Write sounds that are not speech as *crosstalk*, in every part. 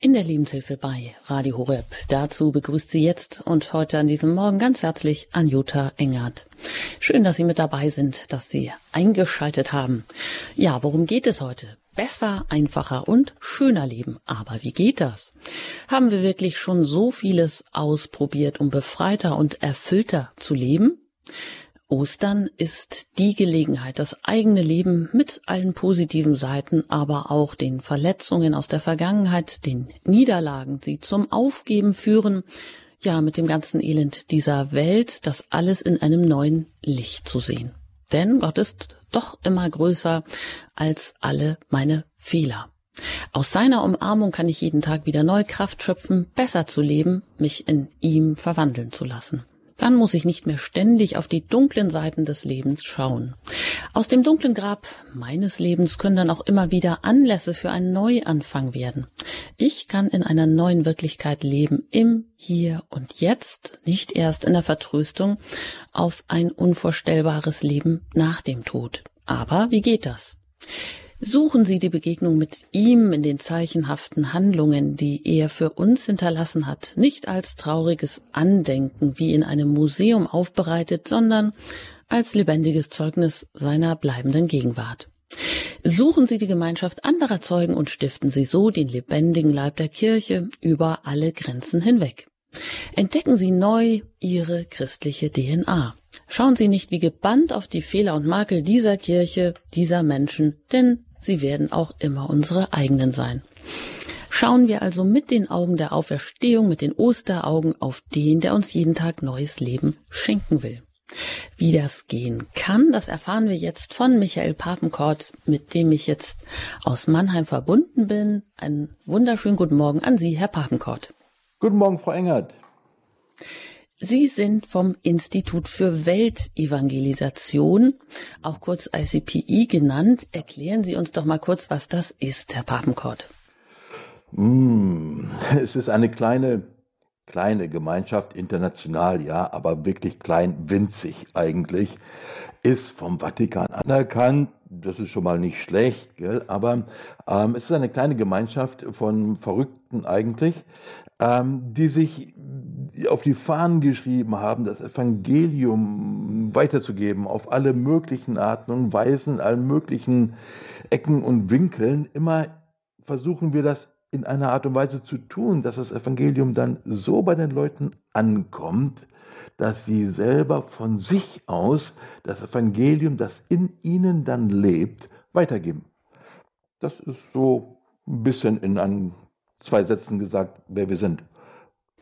in der Lebenshilfe bei Radio Horeb. Dazu begrüßt sie jetzt und heute an diesem Morgen ganz herzlich Anjuta Engert. Schön, dass Sie mit dabei sind, dass Sie eingeschaltet haben. Ja, worum geht es heute? Besser, einfacher und schöner leben. Aber wie geht das? Haben wir wirklich schon so vieles ausprobiert, um befreiter und erfüllter zu leben? Ostern ist die Gelegenheit, das eigene Leben mit allen positiven Seiten, aber auch den Verletzungen aus der Vergangenheit, den Niederlagen, die zum Aufgeben führen, ja, mit dem ganzen Elend dieser Welt, das alles in einem neuen Licht zu sehen. Denn Gott ist doch immer größer als alle meine Fehler. Aus seiner Umarmung kann ich jeden Tag wieder neue Kraft schöpfen, besser zu leben, mich in ihm verwandeln zu lassen. Dann muss ich nicht mehr ständig auf die dunklen Seiten des Lebens schauen. Aus dem dunklen Grab meines Lebens können dann auch immer wieder Anlässe für einen Neuanfang werden. Ich kann in einer neuen Wirklichkeit leben, im Hier und Jetzt, nicht erst in der Vertröstung auf ein unvorstellbares Leben nach dem Tod. Aber wie geht das? Suchen Sie die Begegnung mit ihm in den zeichenhaften Handlungen, die er für uns hinterlassen hat, nicht als trauriges Andenken wie in einem Museum aufbereitet, sondern als lebendiges Zeugnis seiner bleibenden Gegenwart. Suchen Sie die Gemeinschaft anderer Zeugen und stiften Sie so den lebendigen Leib der Kirche über alle Grenzen hinweg. Entdecken Sie neu Ihre christliche DNA. Schauen Sie nicht wie gebannt auf die Fehler und Makel dieser Kirche, dieser Menschen, denn sie werden auch immer unsere eigenen sein. Schauen wir also mit den Augen der Auferstehung, mit den Osteraugen auf den, der uns jeden Tag neues Leben schenken will. Wie das gehen kann, das erfahren wir jetzt von Michael Papenkort, mit dem ich jetzt aus Mannheim verbunden bin. Einen wunderschönen guten Morgen an Sie, Herr Papenkort. Guten Morgen, Frau Engert. Sie sind vom Institut für Weltevangelisation, auch kurz ICPI genannt. Erklären Sie uns doch mal kurz, was das ist, Herr Papenkort. Mm, *laughs* es ist eine kleine, kleine Gemeinschaft, international, ja, aber wirklich klein, winzig eigentlich, ist vom Vatikan anerkannt. Das ist schon mal nicht schlecht, gell? aber ähm, es ist eine kleine Gemeinschaft von Verrückten eigentlich, ähm, die sich auf die Fahnen geschrieben haben, das Evangelium weiterzugeben auf alle möglichen Arten und Weisen, allen möglichen Ecken und Winkeln. Immer versuchen wir das in einer Art und Weise zu tun, dass das Evangelium dann so bei den Leuten ankommt, dass sie selber von sich aus das Evangelium, das in ihnen dann lebt, weitergeben. Das ist so ein bisschen in ein, zwei Sätzen gesagt, wer wir sind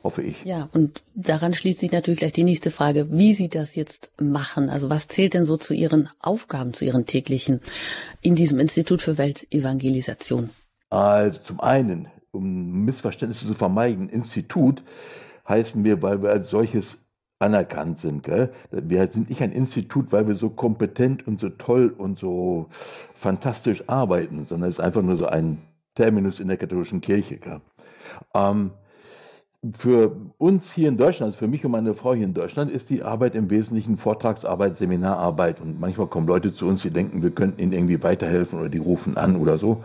hoffe ich. Ja, und daran schließt sich natürlich gleich die nächste Frage, wie Sie das jetzt machen. Also was zählt denn so zu Ihren Aufgaben, zu Ihren täglichen in diesem Institut für Weltevangelisation? Also zum einen, um Missverständnisse zu vermeiden, Institut heißen wir, weil wir als solches anerkannt sind. Gell? Wir sind nicht ein Institut, weil wir so kompetent und so toll und so fantastisch arbeiten, sondern es ist einfach nur so ein Terminus in der katholischen Kirche. Ähm, für uns hier in Deutschland, also für mich und meine Frau hier in Deutschland, ist die Arbeit im Wesentlichen Vortragsarbeit, Seminararbeit. Und manchmal kommen Leute zu uns, die denken, wir könnten ihnen irgendwie weiterhelfen oder die rufen an oder so.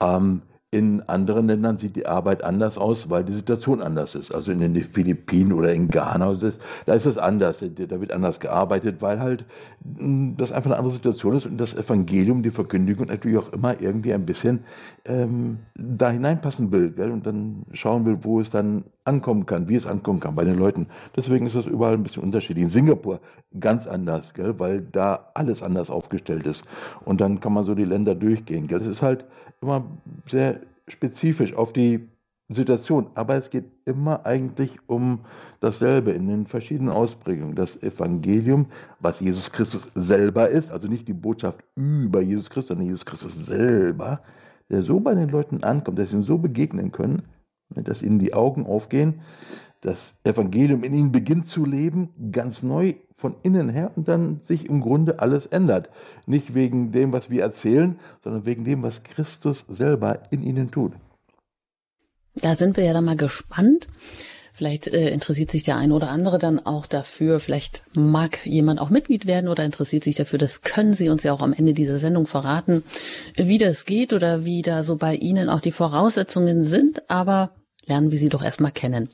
Ähm, in anderen Ländern sieht die Arbeit anders aus, weil die Situation anders ist. Also in den Philippinen oder in Ghana, da ist es anders. Da wird anders gearbeitet, weil halt hm, das einfach eine andere Situation ist und das Evangelium, die Verkündigung natürlich auch immer irgendwie ein bisschen ähm, da hineinpassen will gell? und dann schauen will, wo es dann ankommen kann, wie es ankommen kann bei den Leuten. Deswegen ist das überall ein bisschen unterschiedlich. In Singapur ganz anders, gell? weil da alles anders aufgestellt ist. Und dann kann man so die Länder durchgehen. Gell? Das ist halt immer sehr spezifisch auf die Situation, aber es geht immer eigentlich um dasselbe in den verschiedenen Ausprägungen. Das Evangelium, was Jesus Christus selber ist, also nicht die Botschaft über Jesus Christus, sondern Jesus Christus selber, der so bei den Leuten ankommt, dass sie ihm so begegnen können, dass ihnen die Augen aufgehen, das Evangelium in ihnen beginnt zu leben, ganz neu von innen her und dann sich im Grunde alles ändert. Nicht wegen dem, was wir erzählen, sondern wegen dem, was Christus selber in ihnen tut. Da sind wir ja dann mal gespannt. Vielleicht äh, interessiert sich der eine oder andere dann auch dafür. Vielleicht mag jemand auch Mitglied werden oder interessiert sich dafür. Das können Sie uns ja auch am Ende dieser Sendung verraten, wie das geht oder wie da so bei Ihnen auch die Voraussetzungen sind. Aber lernen wir Sie doch erstmal kennen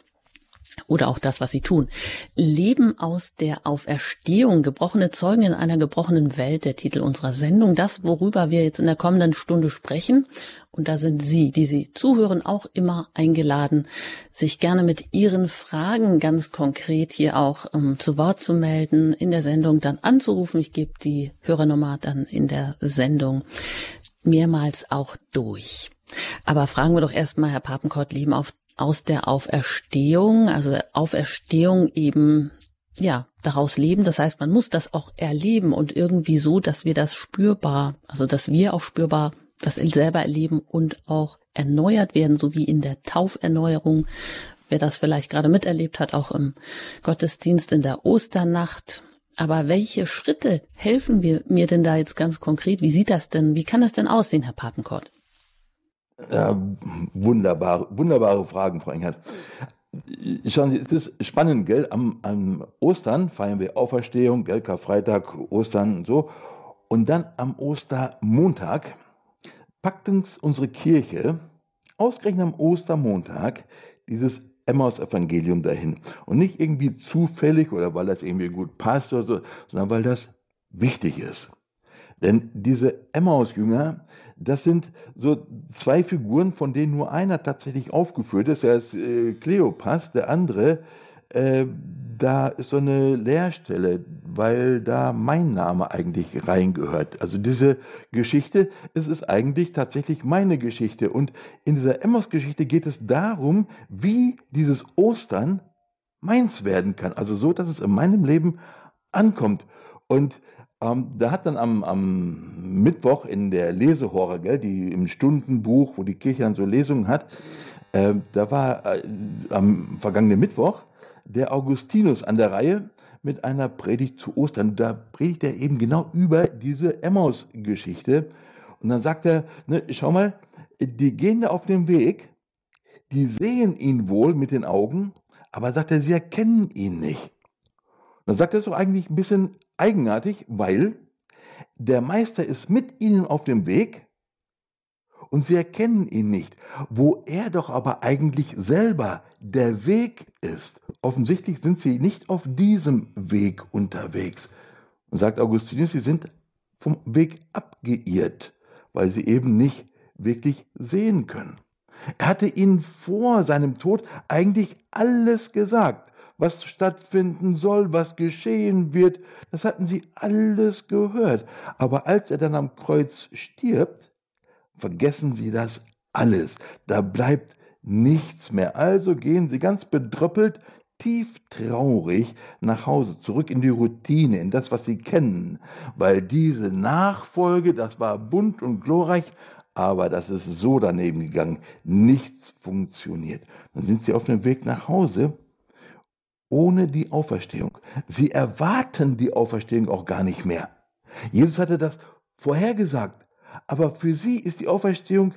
oder auch das, was sie tun. Leben aus der Auferstehung, gebrochene Zeugen in einer gebrochenen Welt, der Titel unserer Sendung, das, worüber wir jetzt in der kommenden Stunde sprechen. Und da sind Sie, die Sie zuhören, auch immer eingeladen, sich gerne mit Ihren Fragen ganz konkret hier auch ähm, zu Wort zu melden, in der Sendung dann anzurufen. Ich gebe die Hörernummer dann in der Sendung mehrmals auch durch. Aber fragen wir doch erstmal, Herr Papenkort, Leben auf aus der Auferstehung, also Auferstehung eben ja, daraus leben. Das heißt, man muss das auch erleben und irgendwie so, dass wir das spürbar, also dass wir auch spürbar das selber erleben und auch erneuert werden, so wie in der Tauferneuerung. Wer das vielleicht gerade miterlebt hat, auch im Gottesdienst in der Osternacht. Aber welche Schritte helfen wir mir denn da jetzt ganz konkret? Wie sieht das denn, wie kann das denn aussehen, Herr Papenkort? Ja, wunderbar, wunderbare Fragen, Frau Engert. Schauen Sie, es ist spannend, gell? Am, am Ostern feiern wir Auferstehung, gell? Karfreitag, Ostern und so. Und dann am Ostermontag packt uns unsere Kirche ausgerechnet am Ostermontag dieses Emmaus-Evangelium dahin. Und nicht irgendwie zufällig oder weil das irgendwie gut passt oder so, sondern weil das wichtig ist. Denn diese Emmaus-Jünger, das sind so zwei Figuren, von denen nur einer tatsächlich aufgeführt ist. Er ist äh, Kleopas, der andere, äh, da ist so eine Leerstelle, weil da mein Name eigentlich reingehört. Also diese Geschichte, es ist eigentlich tatsächlich meine Geschichte. Und in dieser Emmaus-Geschichte geht es darum, wie dieses Ostern meins werden kann. Also so, dass es in meinem Leben ankommt. Und ähm, da hat dann am, am Mittwoch in der Lesehore, gell, die im Stundenbuch, wo die Kirche dann so Lesungen hat, äh, da war äh, am vergangenen Mittwoch der Augustinus an der Reihe mit einer Predigt zu Ostern. Da predigt er eben genau über diese Emmaus-Geschichte. Und dann sagt er, ne, schau mal, die gehen da auf dem Weg, die sehen ihn wohl mit den Augen, aber sagt er, sie erkennen ihn nicht. Dann sagt er so eigentlich ein bisschen eigenartig, weil der Meister ist mit ihnen auf dem Weg und sie erkennen ihn nicht, wo er doch aber eigentlich selber der Weg ist. Offensichtlich sind sie nicht auf diesem Weg unterwegs. Und sagt Augustinus, sie sind vom Weg abgeirrt, weil sie eben nicht wirklich sehen können. Er hatte ihnen vor seinem Tod eigentlich alles gesagt was stattfinden soll, was geschehen wird. Das hatten sie alles gehört. Aber als er dann am Kreuz stirbt, vergessen sie das alles. Da bleibt nichts mehr. Also gehen sie ganz bedröppelt, tief traurig nach Hause, zurück in die Routine, in das, was sie kennen. Weil diese Nachfolge, das war bunt und glorreich, aber das ist so daneben gegangen. Nichts funktioniert. Dann sind sie auf dem Weg nach Hause ohne die Auferstehung. Sie erwarten die Auferstehung auch gar nicht mehr. Jesus hatte das vorhergesagt, aber für sie ist die Auferstehung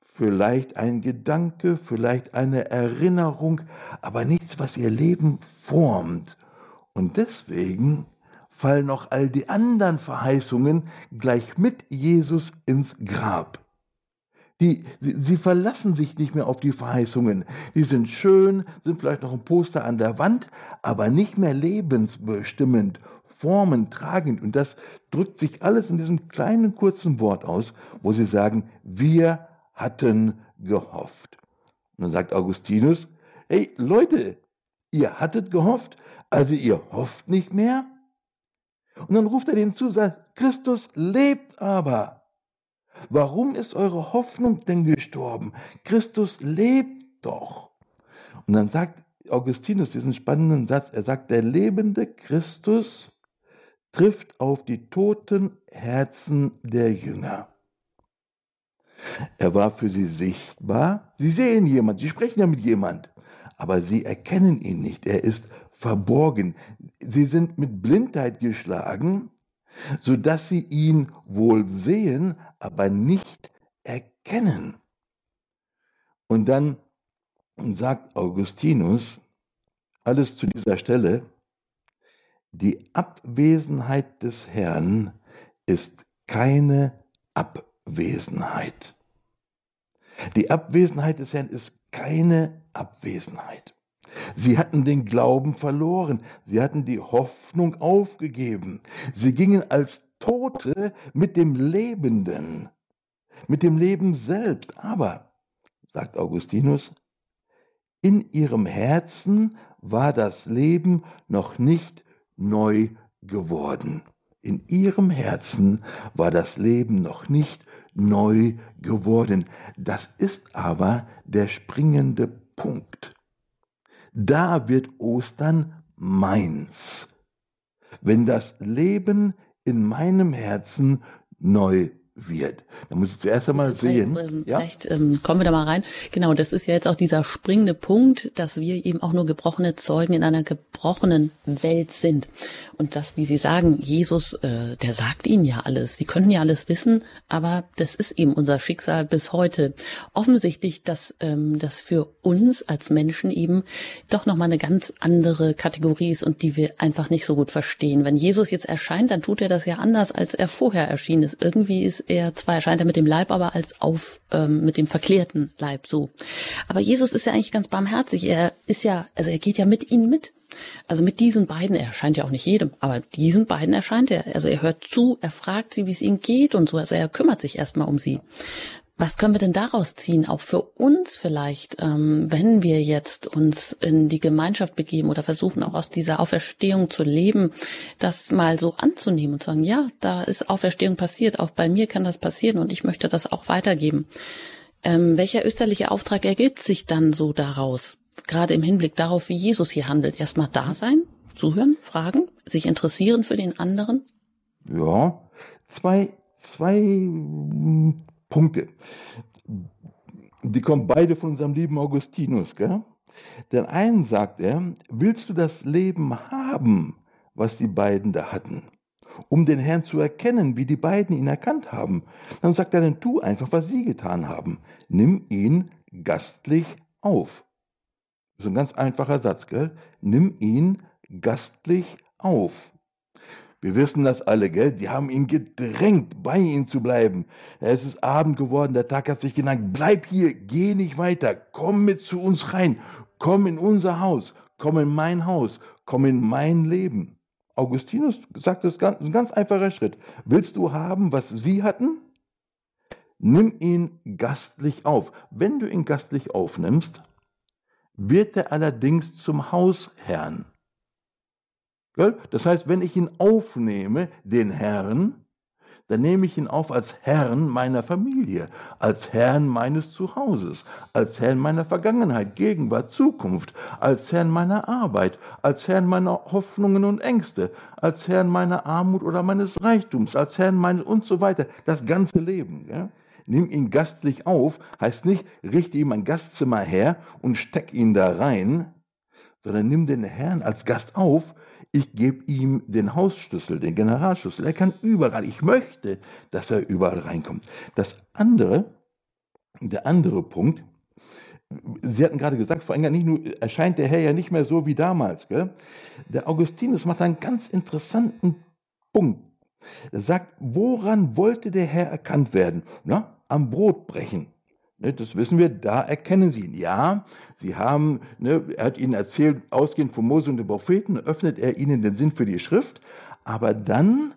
vielleicht ein Gedanke, vielleicht eine Erinnerung, aber nichts, was ihr Leben formt. Und deswegen fallen auch all die anderen Verheißungen gleich mit Jesus ins Grab. Die, sie, sie, verlassen sich nicht mehr auf die Verheißungen. Die sind schön, sind vielleicht noch ein Poster an der Wand, aber nicht mehr lebensbestimmend, formentragend. Und das drückt sich alles in diesem kleinen kurzen Wort aus, wo sie sagen, wir hatten gehofft. Und dann sagt Augustinus, hey Leute, ihr hattet gehofft, also ihr hofft nicht mehr? Und dann ruft er denen zu, sagt, Christus lebt aber. Warum ist eure Hoffnung denn gestorben? Christus lebt doch. Und dann sagt Augustinus diesen spannenden Satz, er sagt, der lebende Christus trifft auf die toten Herzen der Jünger. Er war für sie sichtbar. Sie sehen jemand, sie sprechen ja mit jemand, aber sie erkennen ihn nicht. Er ist verborgen. Sie sind mit Blindheit geschlagen, sodass sie ihn wohl sehen, aber nicht erkennen. Und dann sagt Augustinus, alles zu dieser Stelle. Die Abwesenheit des Herrn ist keine Abwesenheit. Die Abwesenheit des Herrn ist keine Abwesenheit. Sie hatten den Glauben verloren, sie hatten die Hoffnung aufgegeben, sie gingen als Tote mit dem Lebenden, mit dem Leben selbst. Aber, sagt Augustinus, in ihrem Herzen war das Leben noch nicht neu geworden. In ihrem Herzen war das Leben noch nicht neu geworden. Das ist aber der springende Punkt. Da wird Ostern meins, wenn das Leben in meinem Herzen neu wird. Da muss ich zuerst einmal sehen. Ähm, ja? Vielleicht ähm, kommen wir da mal rein. Genau, das ist ja jetzt auch dieser springende Punkt, dass wir eben auch nur gebrochene Zeugen in einer gebrochenen Welt sind. Und das, wie Sie sagen, Jesus, äh, der sagt Ihnen ja alles. Sie können ja alles wissen, aber das ist eben unser Schicksal bis heute. Offensichtlich, dass ähm, das für uns als Menschen eben doch nochmal eine ganz andere Kategorie ist und die wir einfach nicht so gut verstehen. Wenn Jesus jetzt erscheint, dann tut er das ja anders, als er vorher erschienen ist. Irgendwie ist er, zwar erscheint er mit dem Leib, aber als auf, ähm, mit dem verklärten Leib so. Aber Jesus ist ja eigentlich ganz barmherzig. Er ist ja, also er geht ja mit ihnen mit. Also mit diesen beiden, er erscheint ja auch nicht jedem, aber diesen beiden erscheint er. Also er hört zu, er fragt sie, wie es ihnen geht und so. Also er kümmert sich erstmal um sie. Was können wir denn daraus ziehen, auch für uns vielleicht, ähm, wenn wir jetzt uns in die Gemeinschaft begeben oder versuchen auch aus dieser Auferstehung zu leben, das mal so anzunehmen und sagen, ja, da ist Auferstehung passiert, auch bei mir kann das passieren und ich möchte das auch weitergeben. Ähm, welcher österliche Auftrag ergibt sich dann so daraus? Gerade im Hinblick darauf, wie Jesus hier handelt. Erstmal da sein, zuhören, fragen, sich interessieren für den anderen? Ja, zwei, zwei Punkte. Die kommen beide von unserem lieben Augustinus. Gell? Den einen sagt er, willst du das Leben haben, was die beiden da hatten? Um den Herrn zu erkennen, wie die beiden ihn erkannt haben. Dann sagt er, dann tu einfach, was sie getan haben. Nimm ihn gastlich auf. So ein ganz einfacher Satz, gell? Nimm ihn gastlich auf. Wir wissen das alle, gell? Die haben ihn gedrängt, bei ihm zu bleiben. Es ist Abend geworden, der Tag hat sich geneigt. Bleib hier, geh nicht weiter, komm mit zu uns rein, komm in unser Haus, komm in mein Haus, komm in mein Leben. Augustinus sagt das ganz, ein ganz einfacher Schritt. Willst du haben, was sie hatten? Nimm ihn gastlich auf. Wenn du ihn gastlich aufnimmst, wird er allerdings zum Hausherrn. Das heißt, wenn ich ihn aufnehme, den Herrn, dann nehme ich ihn auf als Herrn meiner Familie, als Herrn meines Zuhauses, als Herrn meiner Vergangenheit, Gegenwart, Zukunft, als Herrn meiner Arbeit, als Herrn meiner Hoffnungen und Ängste, als Herrn meiner Armut oder meines Reichtums, als Herrn meines und so weiter, das ganze Leben. Ja? Nimm ihn gastlich auf, heißt nicht, richte ihm ein Gastzimmer her und steck ihn da rein, sondern nimm den Herrn als Gast auf, ich gebe ihm den Hausschlüssel, den Generalschlüssel. Er kann überall. Ich möchte, dass er überall reinkommt. Das andere, der andere Punkt, Sie hatten gerade gesagt, vor allem nicht nur, erscheint der Herr ja nicht mehr so wie damals. Gell? Der Augustinus macht einen ganz interessanten Punkt. Er sagt, woran wollte der Herr erkannt werden? Na, am Brotbrechen. Ne, das wissen wir, da erkennen sie ihn. Ja, sie haben, ne, er hat ihnen erzählt, ausgehend von Mose und den Propheten, öffnet er ihnen den Sinn für die Schrift, aber dann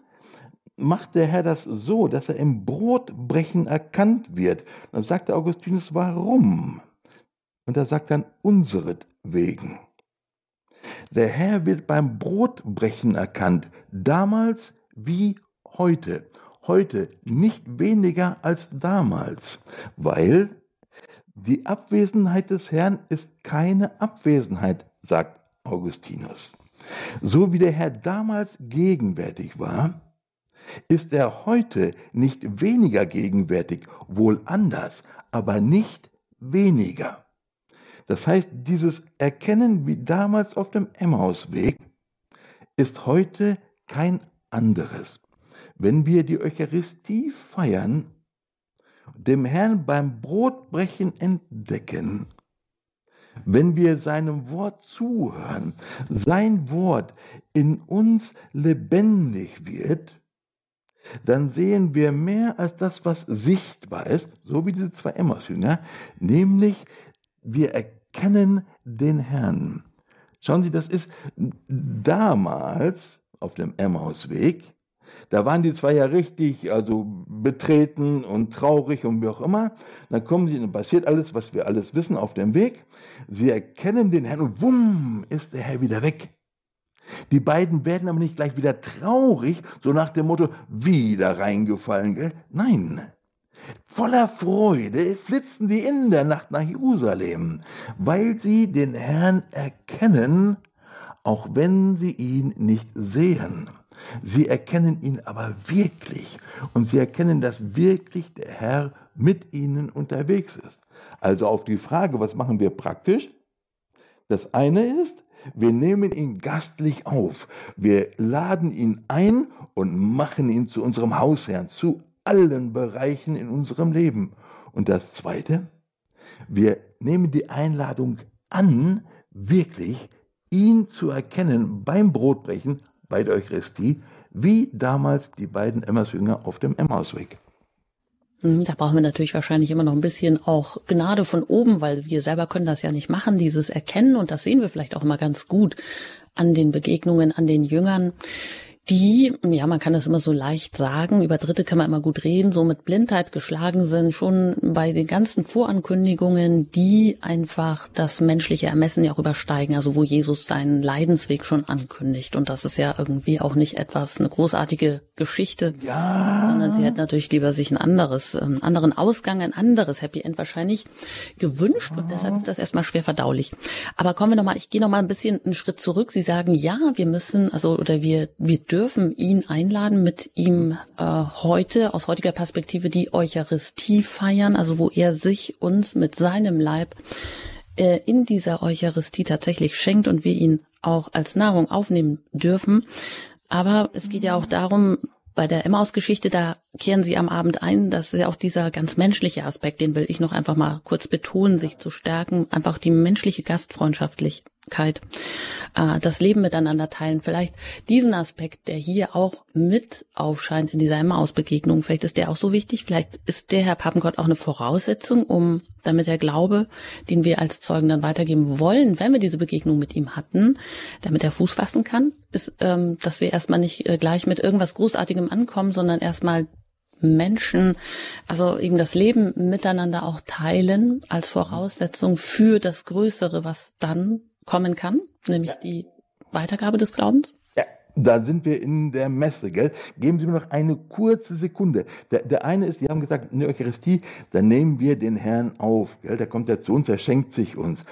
macht der Herr das so, dass er im Brotbrechen erkannt wird. Dann sagt der Augustinus, warum? Und er sagt dann, unseretwegen. Der Herr wird beim Brotbrechen erkannt, damals wie heute heute nicht weniger als damals, weil die Abwesenheit des Herrn ist keine Abwesenheit, sagt Augustinus. So wie der Herr damals gegenwärtig war, ist er heute nicht weniger gegenwärtig, wohl anders, aber nicht weniger. Das heißt, dieses Erkennen wie damals auf dem Emmausweg ist heute kein anderes wenn wir die Eucharistie feiern, dem Herrn beim Brotbrechen entdecken, Wenn wir seinem Wort zuhören, sein Wort in uns lebendig wird, dann sehen wir mehr als das, was sichtbar ist, so wie diese zwei Emmaus-Jünger, nämlich wir erkennen den Herrn. Schauen Sie, das ist damals auf dem Emmausweg, da waren die zwei ja richtig, also betreten und traurig und wie auch immer. Dann kommen sie, dann passiert alles, was wir alles wissen auf dem Weg. Sie erkennen den Herrn und wumm, ist der Herr wieder weg. Die beiden werden aber nicht gleich wieder traurig, so nach dem Motto, wieder reingefallen, gell? Nein. Voller Freude flitzen die in der Nacht nach Jerusalem, weil sie den Herrn erkennen, auch wenn sie ihn nicht sehen. Sie erkennen ihn aber wirklich und sie erkennen, dass wirklich der Herr mit ihnen unterwegs ist. Also auf die Frage, was machen wir praktisch? Das eine ist, wir nehmen ihn gastlich auf. Wir laden ihn ein und machen ihn zu unserem Hausherrn, zu allen Bereichen in unserem Leben. Und das Zweite, wir nehmen die Einladung an, wirklich ihn zu erkennen beim Brotbrechen, bei der Eucharistie, wie damals die beiden Emmaus-Jünger auf dem Emmausweg. Hm, da brauchen wir natürlich wahrscheinlich immer noch ein bisschen auch Gnade von oben, weil wir selber können das ja nicht machen, dieses Erkennen. Und das sehen wir vielleicht auch immer ganz gut an den Begegnungen, an den Jüngern die, ja, man kann das immer so leicht sagen, über Dritte kann man immer gut reden, so mit Blindheit geschlagen sind, schon bei den ganzen Vorankündigungen, die einfach das menschliche Ermessen ja auch übersteigen, also wo Jesus seinen Leidensweg schon ankündigt. Und das ist ja irgendwie auch nicht etwas, eine großartige Geschichte, ja. sondern sie hätte natürlich lieber sich ein anderes, einen ähm, anderen Ausgang, ein anderes Happy End wahrscheinlich gewünscht und deshalb ist das erstmal schwer verdaulich. Aber kommen wir nochmal, ich gehe nochmal ein bisschen einen Schritt zurück. Sie sagen, ja, wir müssen, also, oder wir, wir dürfen dürfen ihn einladen, mit ihm äh, heute aus heutiger Perspektive die Eucharistie feiern, also wo er sich uns mit seinem Leib äh, in dieser Eucharistie tatsächlich schenkt und wir ihn auch als Nahrung aufnehmen dürfen. Aber es geht ja auch darum, bei der Emmaus-Geschichte, da kehren sie am Abend ein, das ist ja auch dieser ganz menschliche Aspekt, den will ich noch einfach mal kurz betonen, sich zu stärken, einfach die menschliche Gastfreundschaftlich, äh, das Leben miteinander teilen. Vielleicht diesen Aspekt, der hier auch mit aufscheint in dieser Emmaus-Begegnung, vielleicht ist der auch so wichtig. Vielleicht ist der Herr Papengott auch eine Voraussetzung, um damit der Glaube, den wir als Zeugen dann weitergeben wollen, wenn wir diese Begegnung mit ihm hatten, damit er Fuß fassen kann, ist, ähm, dass wir erstmal nicht äh, gleich mit irgendwas Großartigem ankommen, sondern erstmal Menschen, also eben das Leben miteinander auch teilen als Voraussetzung für das Größere, was dann kommen kann, nämlich ja. die Weitergabe des Glaubens? Ja, da sind wir in der Messe, gell? Geben Sie mir noch eine kurze Sekunde. Der, der eine ist, Sie haben gesagt, in der Eucharistie, da nehmen wir den Herrn auf, gell? Der kommt ja zu uns, er schenkt sich uns.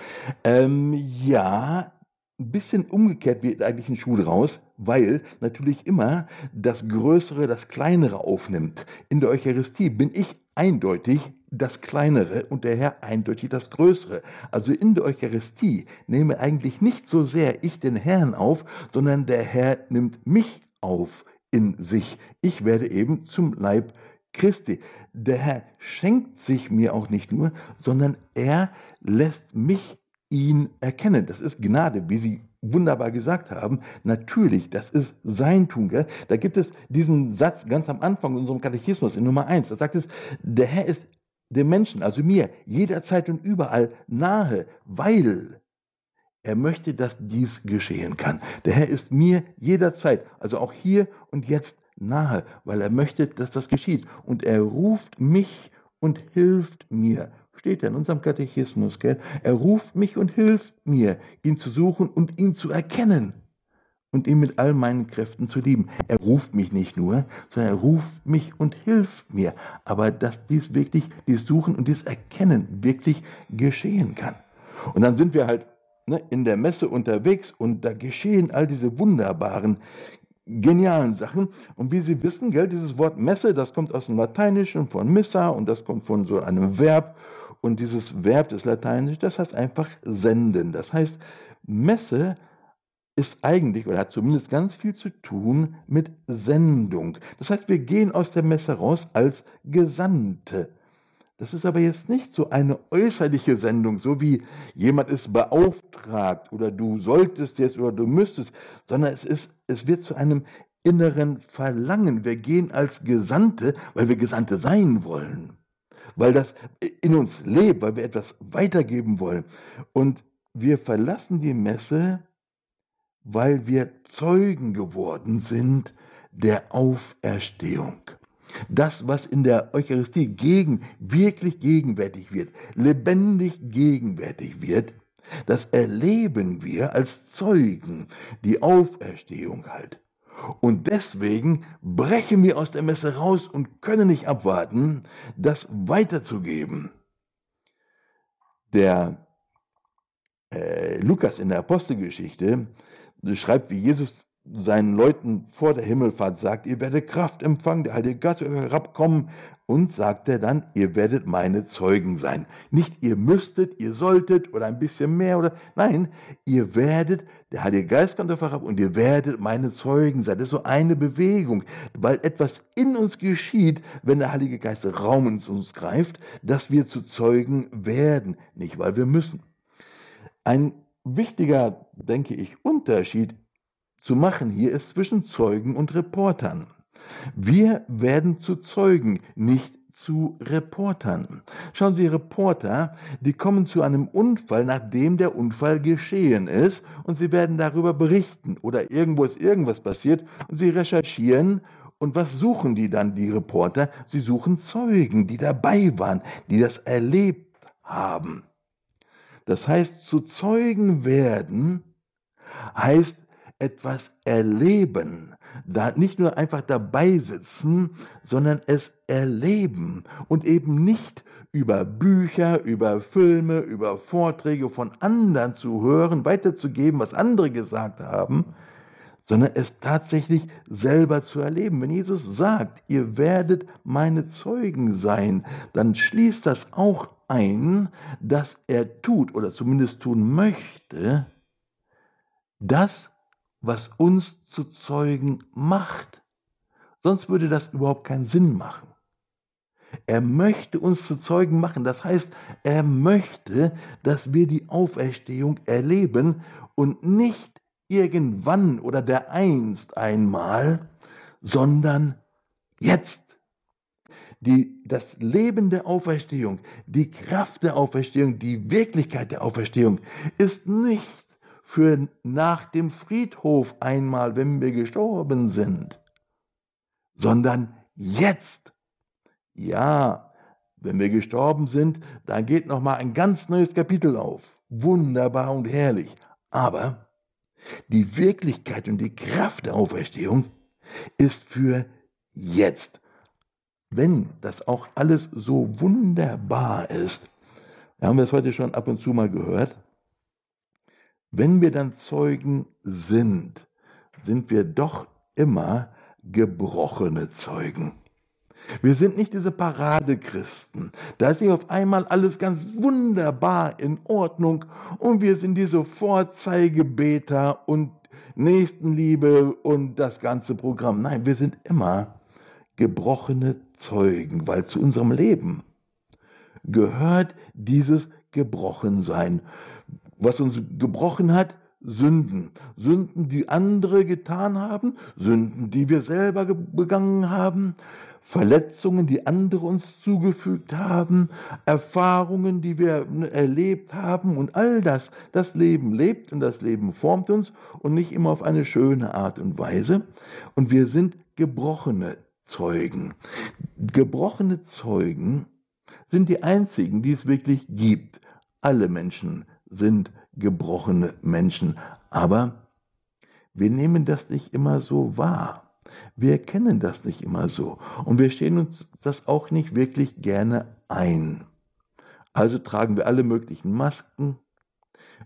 Ähm, ja, ein bisschen umgekehrt wird eigentlich ein Schuh raus, weil natürlich immer das Größere das Kleinere aufnimmt. In der Eucharistie bin ich eindeutig das Kleinere und der Herr eindeutig das Größere. Also in der Eucharistie nehme eigentlich nicht so sehr ich den Herrn auf, sondern der Herr nimmt mich auf in sich. Ich werde eben zum Leib Christi. Der Herr schenkt sich mir auch nicht nur, sondern er lässt mich ihn erkennen. Das ist Gnade, wie Sie wunderbar gesagt haben. Natürlich, das ist sein Tun. Gell? Da gibt es diesen Satz ganz am Anfang in unserem Katechismus in Nummer 1. Da sagt es, der Herr ist dem Menschen, also mir, jederzeit und überall nahe, weil er möchte, dass dies geschehen kann. Der Herr ist mir jederzeit, also auch hier und jetzt nahe, weil er möchte, dass das geschieht. Und er ruft mich und hilft mir. Steht ja in unserem Katechismus, gell? Er ruft mich und hilft mir, ihn zu suchen und ihn zu erkennen und ihn mit all meinen Kräften zu lieben. Er ruft mich nicht nur, sondern er ruft mich und hilft mir. Aber dass dies wirklich, dies Suchen und dies Erkennen wirklich geschehen kann. Und dann sind wir halt ne, in der Messe unterwegs und da geschehen all diese wunderbaren, genialen Sachen. Und wie Sie wissen, gell, dieses Wort Messe, das kommt aus dem Lateinischen von Missa und das kommt von so einem Verb. Und dieses Verb des Lateinischen, das heißt einfach senden. Das heißt, Messe ist eigentlich oder hat zumindest ganz viel zu tun mit Sendung. Das heißt, wir gehen aus der Messe raus als Gesandte. Das ist aber jetzt nicht so eine äußerliche Sendung, so wie jemand ist beauftragt oder du solltest jetzt oder du müsstest, sondern es, ist, es wird zu einem inneren Verlangen. Wir gehen als Gesandte, weil wir Gesandte sein wollen, weil das in uns lebt, weil wir etwas weitergeben wollen. Und wir verlassen die Messe, weil wir Zeugen geworden sind der Auferstehung. Das, was in der Eucharistie gegen, wirklich gegenwärtig wird, lebendig gegenwärtig wird, das erleben wir als Zeugen, die Auferstehung halt. Und deswegen brechen wir aus der Messe raus und können nicht abwarten, das weiterzugeben. Der äh, Lukas in der Apostelgeschichte schreibt, wie Jesus seinen Leuten vor der Himmelfahrt sagt, ihr werdet Kraft empfangen, der Heilige Geist wird herabkommen und sagt er dann, ihr werdet meine Zeugen sein. Nicht ihr müsstet, ihr solltet oder ein bisschen mehr oder nein, ihr werdet, der Heilige Geist kommt auf herab und ihr werdet meine Zeugen sein. Das ist so eine Bewegung, weil etwas in uns geschieht, wenn der Heilige Geist Raum in uns greift, dass wir zu Zeugen werden, nicht weil wir müssen. Ein wichtiger, denke ich, Unterschied zu machen hier ist zwischen Zeugen und Reportern. Wir werden zu Zeugen, nicht zu Reportern. Schauen Sie, Reporter, die kommen zu einem Unfall, nachdem der Unfall geschehen ist, und sie werden darüber berichten oder irgendwo ist irgendwas passiert und sie recherchieren. Und was suchen die dann, die Reporter? Sie suchen Zeugen, die dabei waren, die das erlebt haben. Das heißt, zu Zeugen werden heißt etwas erleben, da nicht nur einfach dabei sitzen, sondern es erleben und eben nicht über Bücher, über Filme, über Vorträge von anderen zu hören, weiterzugeben, was andere gesagt haben, sondern es tatsächlich selber zu erleben. Wenn Jesus sagt, ihr werdet meine Zeugen sein, dann schließt das auch ein, dass er tut oder zumindest tun möchte, das, was uns zu Zeugen macht. Sonst würde das überhaupt keinen Sinn machen. Er möchte uns zu Zeugen machen. Das heißt, er möchte, dass wir die Auferstehung erleben und nicht irgendwann oder der einst einmal, sondern jetzt. Die, das Leben der Auferstehung, die Kraft der Auferstehung, die Wirklichkeit der Auferstehung ist nicht für nach dem Friedhof einmal, wenn wir gestorben sind, sondern jetzt. Ja, wenn wir gestorben sind, dann geht noch mal ein ganz neues Kapitel auf. Wunderbar und herrlich. Aber die Wirklichkeit und die Kraft der Auferstehung ist für jetzt. Wenn das auch alles so wunderbar ist, haben wir es heute schon ab und zu mal gehört, wenn wir dann Zeugen sind, sind wir doch immer gebrochene Zeugen. Wir sind nicht diese Paradechristen. Da ist nicht auf einmal alles ganz wunderbar in Ordnung und wir sind diese Vorzeigebeter und Nächstenliebe und das ganze Programm. Nein, wir sind immer gebrochene Zeugen, weil zu unserem Leben gehört dieses Gebrochensein was uns gebrochen hat, Sünden. Sünden, die andere getan haben, Sünden, die wir selber begangen haben, Verletzungen, die andere uns zugefügt haben, Erfahrungen, die wir erlebt haben und all das. Das Leben lebt und das Leben formt uns und nicht immer auf eine schöne Art und Weise. Und wir sind gebrochene Zeugen. Gebrochene Zeugen sind die einzigen, die es wirklich gibt. Alle Menschen sind gebrochene Menschen. Aber wir nehmen das nicht immer so wahr. Wir erkennen das nicht immer so. Und wir stehen uns das auch nicht wirklich gerne ein. Also tragen wir alle möglichen Masken.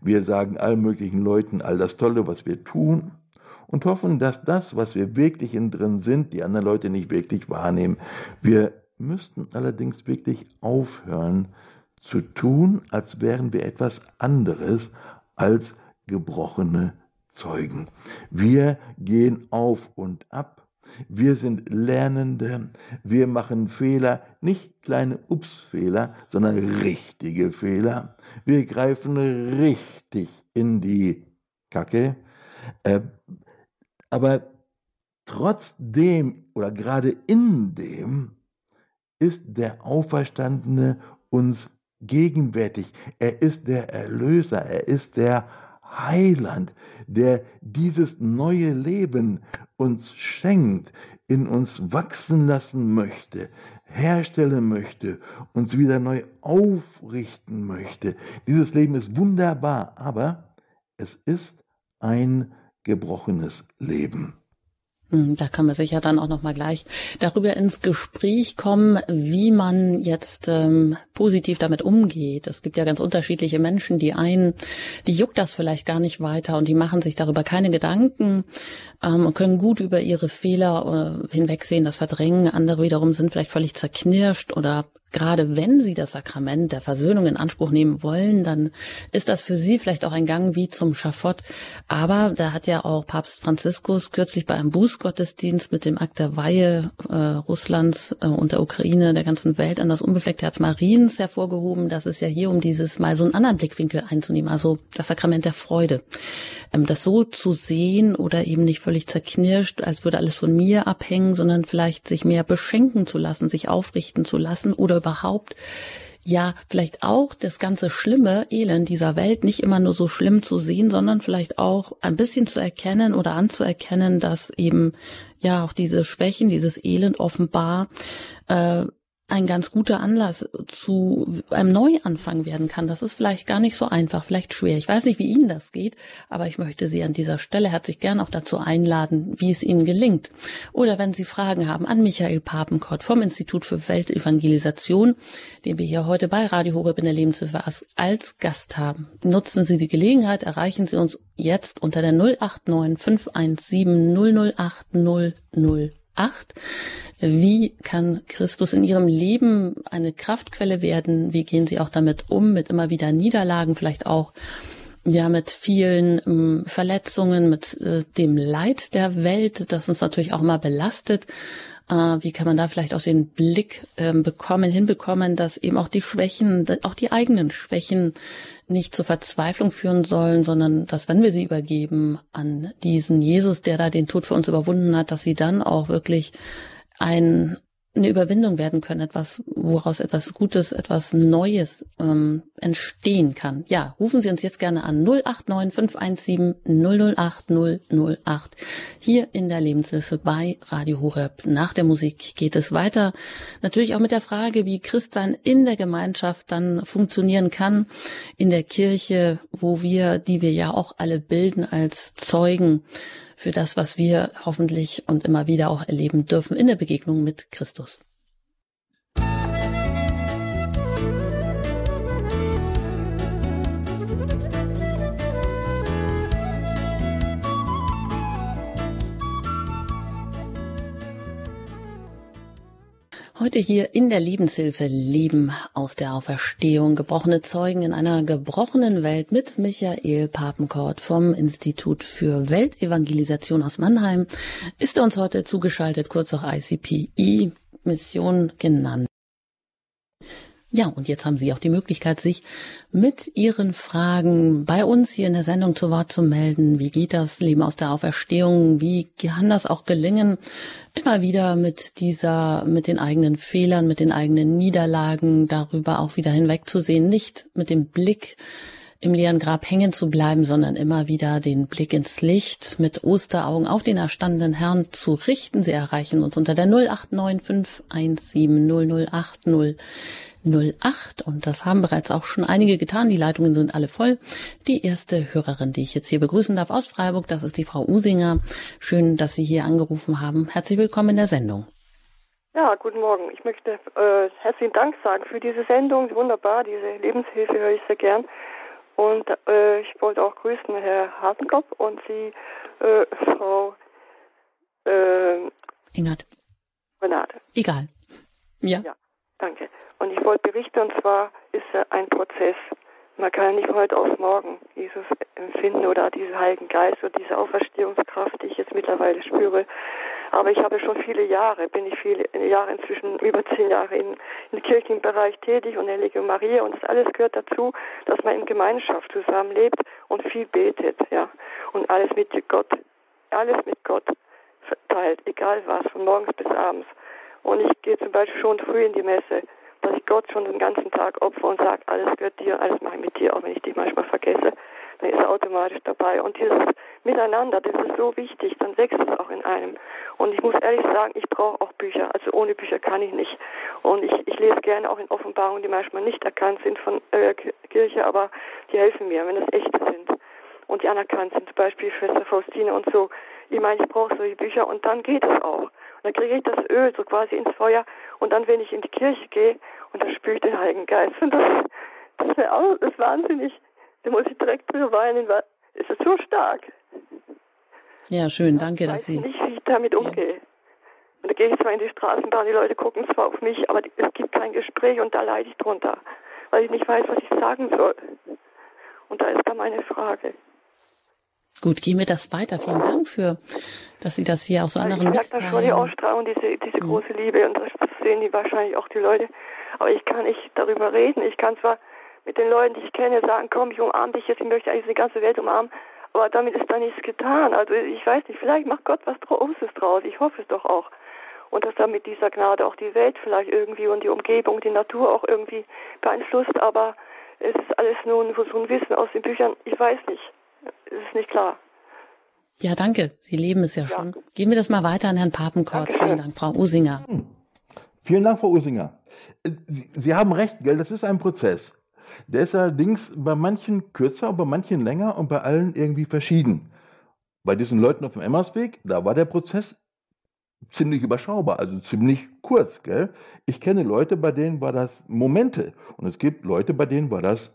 Wir sagen allen möglichen Leuten all das Tolle, was wir tun. Und hoffen, dass das, was wir wirklich in drin sind, die anderen Leute nicht wirklich wahrnehmen. Wir müssten allerdings wirklich aufhören, zu tun, als wären wir etwas anderes als gebrochene Zeugen. Wir gehen auf und ab. Wir sind Lernende, wir machen Fehler, nicht kleine Ups-Fehler, sondern richtige Fehler. Wir greifen richtig in die Kacke. Äh, aber trotzdem oder gerade in dem ist der Auferstandene uns gegenwärtig. Er ist der Erlöser, er ist der Heiland, der dieses neue Leben uns schenkt, in uns wachsen lassen möchte, herstellen möchte, uns wieder neu aufrichten möchte. Dieses Leben ist wunderbar, aber es ist ein gebrochenes Leben. Hm, da kann man sicher dann auch noch mal gleich darüber ins Gespräch kommen, wie man jetzt ähm, positiv damit umgeht. Es gibt ja ganz unterschiedliche Menschen. Die einen, die juckt das vielleicht gar nicht weiter und die machen sich darüber keine Gedanken ähm, und können gut über ihre Fehler äh, hinwegsehen, das verdrängen. Andere wiederum sind vielleicht völlig zerknirscht oder gerade wenn sie das Sakrament der Versöhnung in Anspruch nehmen wollen, dann ist das für sie vielleicht auch ein Gang wie zum Schafott. Aber da hat ja auch Papst Franziskus kürzlich bei einem Bußgottesdienst mit dem Akt der Weihe äh, Russlands äh, und der Ukraine, der ganzen Welt an das unbefleckte Herz Mariens hervorgehoben, dass es ja hier um dieses mal so einen anderen Blickwinkel einzunehmen, also das Sakrament der Freude. Ähm, das so zu sehen oder eben nicht völlig zerknirscht, als würde alles von mir abhängen, sondern vielleicht sich mehr beschenken zu lassen, sich aufrichten zu lassen oder überhaupt ja, vielleicht auch das ganze schlimme Elend dieser Welt nicht immer nur so schlimm zu sehen, sondern vielleicht auch ein bisschen zu erkennen oder anzuerkennen, dass eben ja auch diese Schwächen, dieses Elend offenbar äh, ein ganz guter Anlass zu einem Neuanfang werden kann. Das ist vielleicht gar nicht so einfach, vielleicht schwer. Ich weiß nicht, wie Ihnen das geht, aber ich möchte Sie an dieser Stelle herzlich gern auch dazu einladen, wie es Ihnen gelingt. Oder wenn Sie Fragen haben an Michael Papenkott vom Institut für Weltevangelisation, den wir hier heute bei Radio Horeb in der Lebenshilfe als Gast haben. Nutzen Sie die Gelegenheit, erreichen Sie uns jetzt unter der 089 517 008 008. Wie kann Christus in ihrem Leben eine Kraftquelle werden? Wie gehen sie auch damit um, mit immer wieder Niederlagen, vielleicht auch ja mit vielen ähm, Verletzungen, mit äh, dem Leid der Welt, das uns natürlich auch immer belastet. Äh, wie kann man da vielleicht auch den Blick äh, bekommen, hinbekommen, dass eben auch die Schwächen, auch die eigenen Schwächen nicht zur Verzweiflung führen sollen, sondern dass wenn wir sie übergeben an diesen Jesus, der da den Tod für uns überwunden hat, dass sie dann auch wirklich ein, eine Überwindung werden können, etwas, woraus etwas Gutes, etwas Neues ähm, entstehen kann. Ja, rufen Sie uns jetzt gerne an 089 517 008 008 hier in der Lebenshilfe bei Radio Horeb. Nach der Musik geht es weiter. Natürlich auch mit der Frage, wie Christsein in der Gemeinschaft dann funktionieren kann, in der Kirche, wo wir, die wir ja auch alle bilden als Zeugen, für das, was wir hoffentlich und immer wieder auch erleben dürfen in der Begegnung mit Christus. Heute hier in der Lebenshilfe Leben aus der Auferstehung, gebrochene Zeugen in einer gebrochenen Welt mit Michael Papenkort vom Institut für Weltevangelisation aus Mannheim ist er uns heute zugeschaltet, kurz auch ICPI Mission genannt. Ja, und jetzt haben Sie auch die Möglichkeit, sich mit Ihren Fragen bei uns hier in der Sendung zu Wort zu melden. Wie geht das Leben aus der Auferstehung? Wie kann das auch gelingen, immer wieder mit dieser, mit den eigenen Fehlern, mit den eigenen Niederlagen darüber auch wieder hinwegzusehen, nicht mit dem Blick im leeren Grab hängen zu bleiben, sondern immer wieder den Blick ins Licht mit Osteraugen auf den erstandenen Herrn zu richten. Sie erreichen uns unter der 089 517 008 08 und das haben bereits auch schon einige getan. Die Leitungen sind alle voll. Die erste Hörerin, die ich jetzt hier begrüßen darf aus Freiburg, das ist die Frau Usinger. Schön, dass Sie hier angerufen haben. Herzlich willkommen in der Sendung. Ja, guten Morgen. Ich möchte äh, herzlichen Dank sagen für diese Sendung. Wunderbar, diese Lebenshilfe höre ich sehr gern. Und äh, ich wollte auch grüßen Herr Hartenkopf und Sie, äh, Frau äh, Ingert. Renate. Egal. Ja. Ja, danke. Und ich wollte berichten, und zwar ist es ein Prozess. Man kann nicht von heute auf morgen Jesus empfinden oder diesen Heiligen Geist oder diese Auferstehungskraft, die ich jetzt mittlerweile spüre, Aber ich habe schon viele Jahre, bin ich viele Jahre inzwischen, über zehn Jahre in, im kirchlichen Bereich tätig und der Legion Maria und das alles gehört dazu, dass man in Gemeinschaft zusammenlebt und viel betet, ja. Und alles mit Gott, alles mit Gott verteilt, egal was, von morgens bis abends. Und ich gehe zum Beispiel schon früh in die Messe, dass ich Gott schon den ganzen Tag opfer und sage, alles gehört dir, alles mache ich mit dir, auch wenn ich dich manchmal vergesse, dann ist er automatisch dabei. Und dieses Miteinander, das ist so wichtig, dann wächst es auch in einem. Und ich muss ehrlich sagen, ich brauche auch Bücher, also ohne Bücher kann ich nicht. Und ich, ich lese gerne auch in Offenbarungen, die manchmal nicht erkannt sind von äh, Kirche, aber die helfen mir, wenn es echte sind und die anerkannt sind, zum Beispiel Schwester Faustine und so. Ich meine, ich brauche solche Bücher und dann geht es auch. Und dann kriege ich das Öl so quasi ins Feuer und dann, wenn ich in die Kirche gehe und da spüre ich den Heiligen Geist. Und das, das ist auch das ist wahnsinnig. Da muss ich direkt drüber weinen, weil es ist so stark. Ja, schön, danke, ich dass Sie. Ich weiß nicht, wie ich damit umgehe. Ja. Und da gehe ich zwar in die Straßenbahn, die Leute gucken zwar auf mich, aber es gibt kein Gespräch und da leide ich drunter, weil ich nicht weiß, was ich sagen soll. Und da ist da meine Frage. Gut, gehen wir das weiter. Vielen Dank für, dass Sie das hier auch so anderen Ich sage das schon, die Ausstrahlung, diese, diese mhm. große Liebe und das sehen die wahrscheinlich auch die Leute. Aber ich kann nicht darüber reden. Ich kann zwar mit den Leuten, die ich kenne, sagen, komm, ich umarme dich jetzt, ich möchte eigentlich die ganze Welt umarmen, aber damit ist da nichts getan. Also ich weiß nicht, vielleicht macht Gott was Großes draus. Ich hoffe es doch auch. Und dass er mit dieser Gnade auch die Welt vielleicht irgendwie und die Umgebung, die Natur auch irgendwie beeinflusst. Aber es ist alles nur so ein Wissen aus den Büchern. Ich weiß nicht. Es ist nicht klar. Ja, danke. Sie leben es ja, ja. schon. Gehen wir das mal weiter an Herrn Papenkort. Vielen Dank, Frau Usinger. Hm. Vielen Dank, Frau Usinger. Sie, Sie haben recht, gell? Das ist ein Prozess. Der ist allerdings bei manchen kürzer, bei manchen länger und bei allen irgendwie verschieden. Bei diesen Leuten auf dem Emmersweg, da war der Prozess ziemlich überschaubar, also ziemlich kurz. Gell? Ich kenne Leute, bei denen war das Momente und es gibt Leute, bei denen war das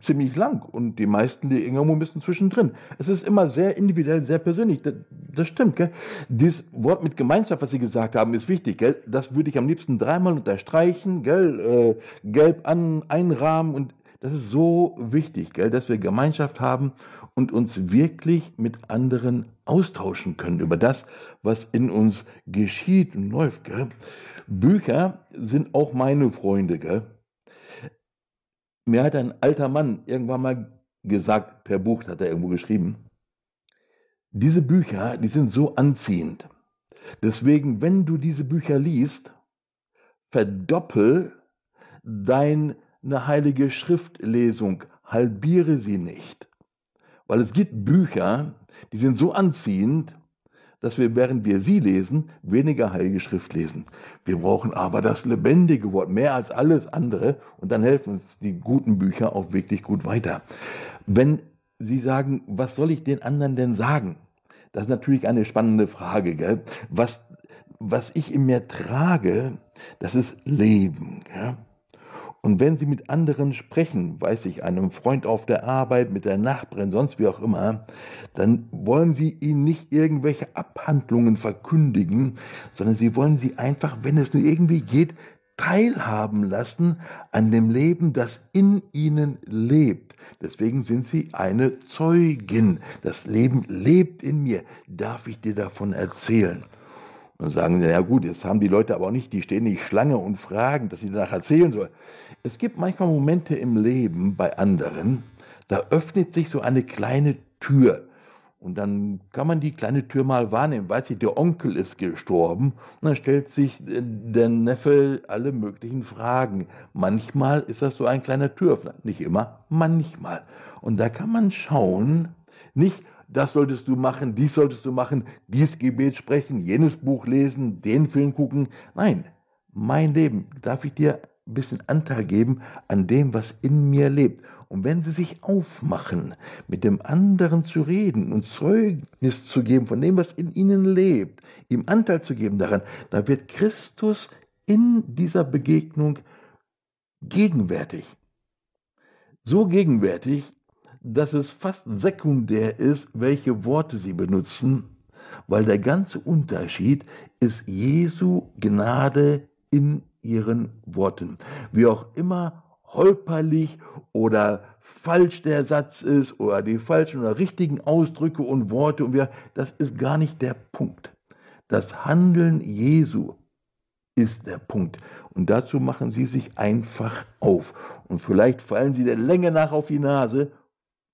ziemlich lang und die meisten, die irgendwo bisschen zwischendrin. Es ist immer sehr individuell, sehr persönlich. Das, das stimmt. Gell? Dieses Wort mit Gemeinschaft, was Sie gesagt haben, ist wichtig. Gell? Das würde ich am liebsten dreimal unterstreichen, gell? Äh, gelb an, einrahmen und das ist so wichtig, gell? dass wir Gemeinschaft haben und uns wirklich mit anderen austauschen können über das, was in uns geschieht und läuft. Gell? Bücher sind auch meine Freunde. Gell? Mir hat ein alter Mann irgendwann mal gesagt, per Buch hat er irgendwo geschrieben, diese Bücher, die sind so anziehend. Deswegen, wenn du diese Bücher liest, verdoppel deine heilige Schriftlesung, halbiere sie nicht. Weil es gibt Bücher, die sind so anziehend, dass wir, während wir sie lesen, weniger Heilige Schrift lesen. Wir brauchen aber das lebendige Wort, mehr als alles andere, und dann helfen uns die guten Bücher auch wirklich gut weiter. Wenn Sie sagen, was soll ich den anderen denn sagen? Das ist natürlich eine spannende Frage. Gell? Was, was ich in mir trage, das ist Leben. Gell? Und wenn Sie mit anderen sprechen, weiß ich, einem Freund auf der Arbeit, mit der Nachbarin, sonst wie auch immer, dann wollen Sie ihnen nicht irgendwelche Abhandlungen verkündigen, sondern Sie wollen sie einfach, wenn es nur irgendwie geht, teilhaben lassen an dem Leben, das in ihnen lebt. Deswegen sind sie eine Zeugin. Das Leben lebt in mir. Darf ich dir davon erzählen? Und sagen, ja gut, jetzt haben die Leute aber auch nicht, die stehen nicht Schlange und fragen, dass sie danach erzählen sollen. Es gibt manchmal Momente im Leben bei anderen, da öffnet sich so eine kleine Tür. Und dann kann man die kleine Tür mal wahrnehmen. Weiß ich, der Onkel ist gestorben. Und dann stellt sich äh, der Neffe alle möglichen Fragen. Manchmal ist das so ein kleiner Türöffner. Nicht immer, manchmal. Und da kann man schauen, nicht, das solltest du machen, dies solltest du machen, dies Gebet sprechen, jenes Buch lesen, den Film gucken. Nein, mein Leben darf ich dir ein bisschen Anteil geben an dem, was in mir lebt. Und wenn sie sich aufmachen, mit dem anderen zu reden und Zeugnis zu geben von dem, was in ihnen lebt, ihm Anteil zu geben daran, da wird Christus in dieser Begegnung gegenwärtig. So gegenwärtig, dass es fast sekundär ist, welche Worte sie benutzen, weil der ganze Unterschied ist Jesu Gnade in ihren Worten. Wie auch immer holperlich oder falsch der Satz ist oder die falschen oder richtigen Ausdrücke und Worte und wir, das ist gar nicht der Punkt. Das Handeln Jesu ist der Punkt. Und dazu machen Sie sich einfach auf. Und vielleicht fallen Sie der Länge nach auf die Nase.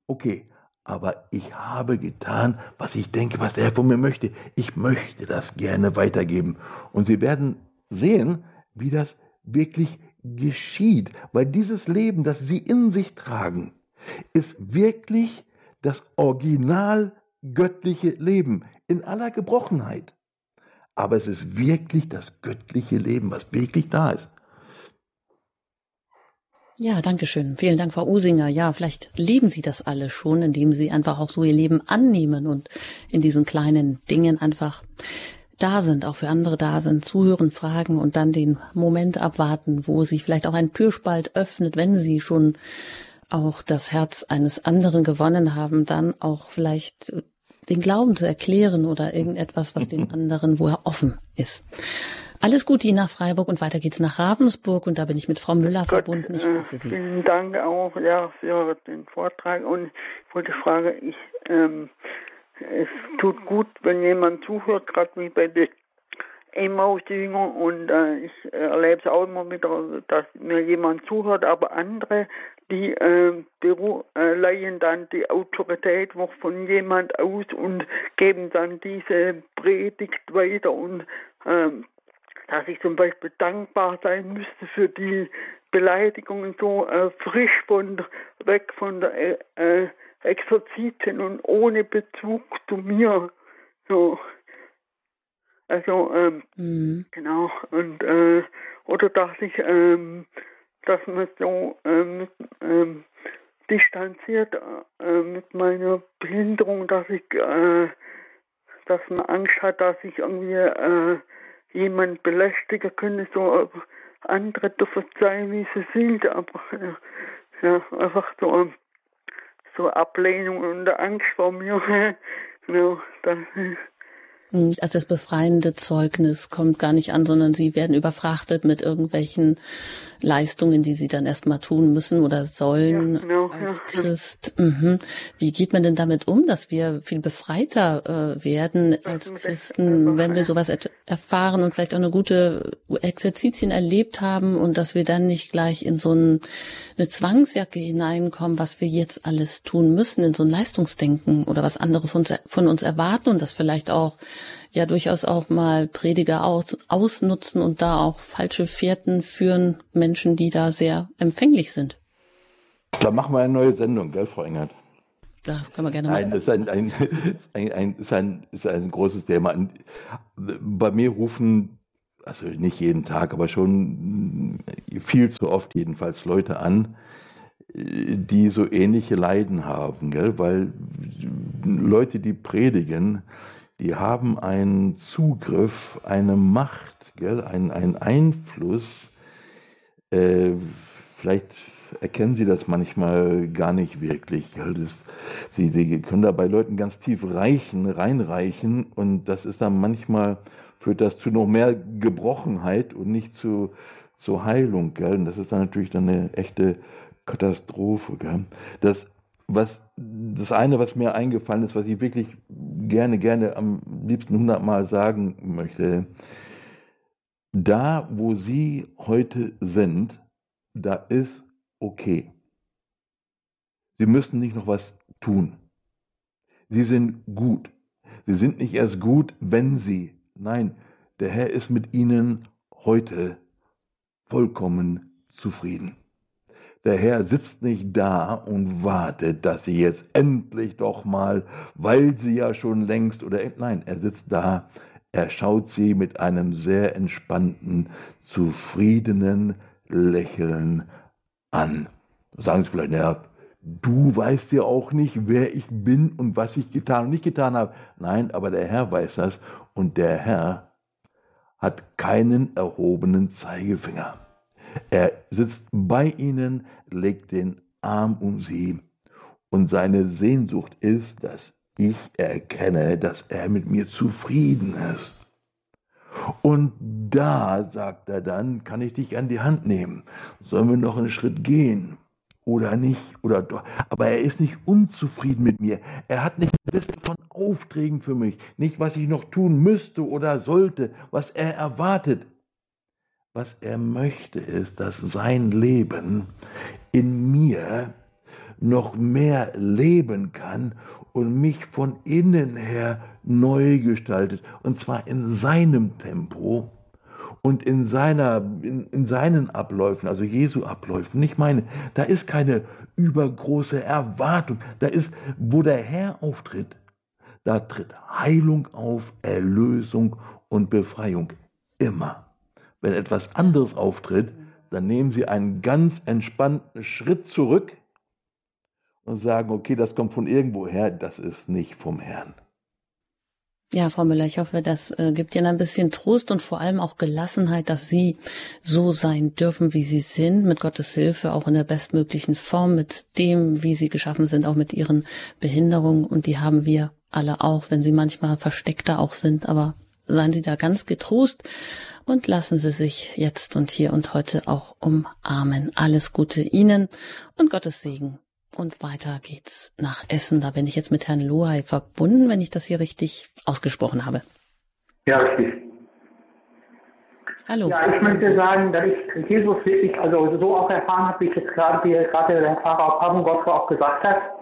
Okay, aber ich habe getan, was ich denke, was er von mir möchte. Ich möchte das gerne weitergeben. Und Sie werden sehen, wie das wirklich geschieht, weil dieses Leben, das Sie in sich tragen, ist wirklich das original göttliche Leben in aller Gebrochenheit. Aber es ist wirklich das göttliche Leben, was wirklich da ist. Ja, danke schön. Vielen Dank, Frau Usinger. Ja, vielleicht leben Sie das alle schon, indem Sie einfach auch so Ihr Leben annehmen und in diesen kleinen Dingen einfach da sind, auch für andere da sind, zuhören, fragen und dann den Moment abwarten, wo sich vielleicht auch ein Türspalt öffnet, wenn Sie schon auch das Herz eines anderen gewonnen haben, dann auch vielleicht den Glauben zu erklären oder irgendetwas, was den *laughs* anderen, wo er offen ist. Alles Gute nach Freiburg und weiter geht's nach Ravensburg und da bin ich mit Frau Müller Gott, verbunden. Ich grüße Sie. Vielen Dank auch ja, für den Vortrag und ich wollte fragen, ich, ähm, es tut gut, wenn jemand zuhört, gerade wie bei den Emmaus-Jünger und äh, ich erlebe es auch immer wieder, dass mir jemand zuhört, aber andere, die äh, äh, leihen dann die Autorität noch von jemand aus und geben dann diese Predigt weiter und ähm, dass ich zum Beispiel dankbar sein müsste für die Beleidigungen so äh, frisch von weg von der äh, äh, Exorzitin und ohne Bezug zu mir. So. Also, ähm, mhm. genau. Und, äh, oder dass ich, ähm, dass man so ähm, ähm, distanziert äh, mit meiner Behinderung, dass ich, äh, dass man Angst hat, dass ich irgendwie äh, jemand belästigen können, so andere dürfen sein, wie sie sind, aber ja, einfach so, so Ablehnung und Angst vor mir. *laughs* genau, das, hm, also das befreiende Zeugnis kommt gar nicht an, sondern sie werden überfrachtet mit irgendwelchen Leistungen, die sie dann erstmal tun müssen oder sollen ja, genau, als ja. Christ. Mhm. Wie geht man denn damit um, dass wir viel befreiter äh, werden als Christen, wenn wir sowas erfahren und vielleicht auch eine gute Exerzitien erlebt haben und dass wir dann nicht gleich in so ein, eine Zwangsjacke hineinkommen, was wir jetzt alles tun müssen, in so ein Leistungsdenken oder was andere von, von uns erwarten und das vielleicht auch ja durchaus auch mal Prediger aus, ausnutzen und da auch falsche Fährten führen, Menschen, die da sehr empfänglich sind. Da machen wir eine neue Sendung, gell, Frau Engert? Das können wir gerne machen. Nein, das ist ein, ein, *laughs* ein, ein, ist ein, ist ein großes Thema. Bei mir rufen, also nicht jeden Tag, aber schon viel zu oft jedenfalls Leute an, die so ähnliche Leiden haben, gell? weil Leute, die predigen, die haben einen Zugriff, eine Macht, einen, einen Einfluss. Äh, vielleicht erkennen sie das manchmal gar nicht wirklich. Sie, können da bei Leuten ganz tief reichen, reinreichen und das ist dann manchmal, führt das zu noch mehr Gebrochenheit und nicht zu, zur Heilung. Und das ist dann natürlich dann eine echte Katastrophe. Das was das eine, was mir eingefallen ist, was ich wirklich gerne, gerne am liebsten hundertmal sagen möchte, da, wo Sie heute sind, da ist okay. Sie müssen nicht noch was tun. Sie sind gut. Sie sind nicht erst gut, wenn Sie. Nein, der Herr ist mit Ihnen heute vollkommen zufrieden. Der Herr sitzt nicht da und wartet, dass sie jetzt endlich doch mal, weil sie ja schon längst oder nein, er sitzt da, er schaut sie mit einem sehr entspannten, zufriedenen Lächeln an. Sagen Sie vielleicht, naja, du weißt ja auch nicht, wer ich bin und was ich getan und nicht getan habe. Nein, aber der Herr weiß das und der Herr hat keinen erhobenen Zeigefinger. Er sitzt bei ihnen, legt den Arm um sie und seine Sehnsucht ist, dass ich erkenne, dass er mit mir zufrieden ist. Und da, sagt er dann, kann ich dich an die Hand nehmen. Sollen wir noch einen Schritt gehen? oder nicht oder doch. Aber er ist nicht unzufrieden mit mir. Er hat nicht eine Liste von Aufträgen für mich, nicht was ich noch tun müsste oder sollte, was er erwartet. Was er möchte ist, dass sein Leben in mir noch mehr leben kann und mich von innen her neu gestaltet. Und zwar in seinem Tempo und in, seiner, in, in seinen Abläufen, also Jesu Abläufen, nicht meine. Da ist keine übergroße Erwartung. Da ist, wo der Herr auftritt, da tritt Heilung auf, Erlösung und Befreiung. Immer. Wenn etwas anderes auftritt, dann nehmen Sie einen ganz entspannten Schritt zurück und sagen, okay, das kommt von irgendwoher, das ist nicht vom Herrn. Ja, Frau Müller, ich hoffe, das äh, gibt Ihnen ein bisschen Trost und vor allem auch Gelassenheit, dass Sie so sein dürfen, wie Sie sind, mit Gottes Hilfe, auch in der bestmöglichen Form, mit dem, wie Sie geschaffen sind, auch mit Ihren Behinderungen. Und die haben wir alle auch, wenn sie manchmal versteckter auch sind. Aber seien Sie da ganz getrost und lassen Sie sich jetzt und hier und heute auch umarmen. Alles Gute Ihnen und Gottes Segen und weiter geht's nach Essen. Da bin ich jetzt mit Herrn Lohay verbunden, wenn ich das hier richtig ausgesprochen habe. Ja, richtig. Hallo. Ja, ich möchte sagen, dass ich Jesus wirklich, also so auch erfahren habe, wie ich jetzt gerade, wie gerade der Pfarrer Pavengott auch gesagt hat.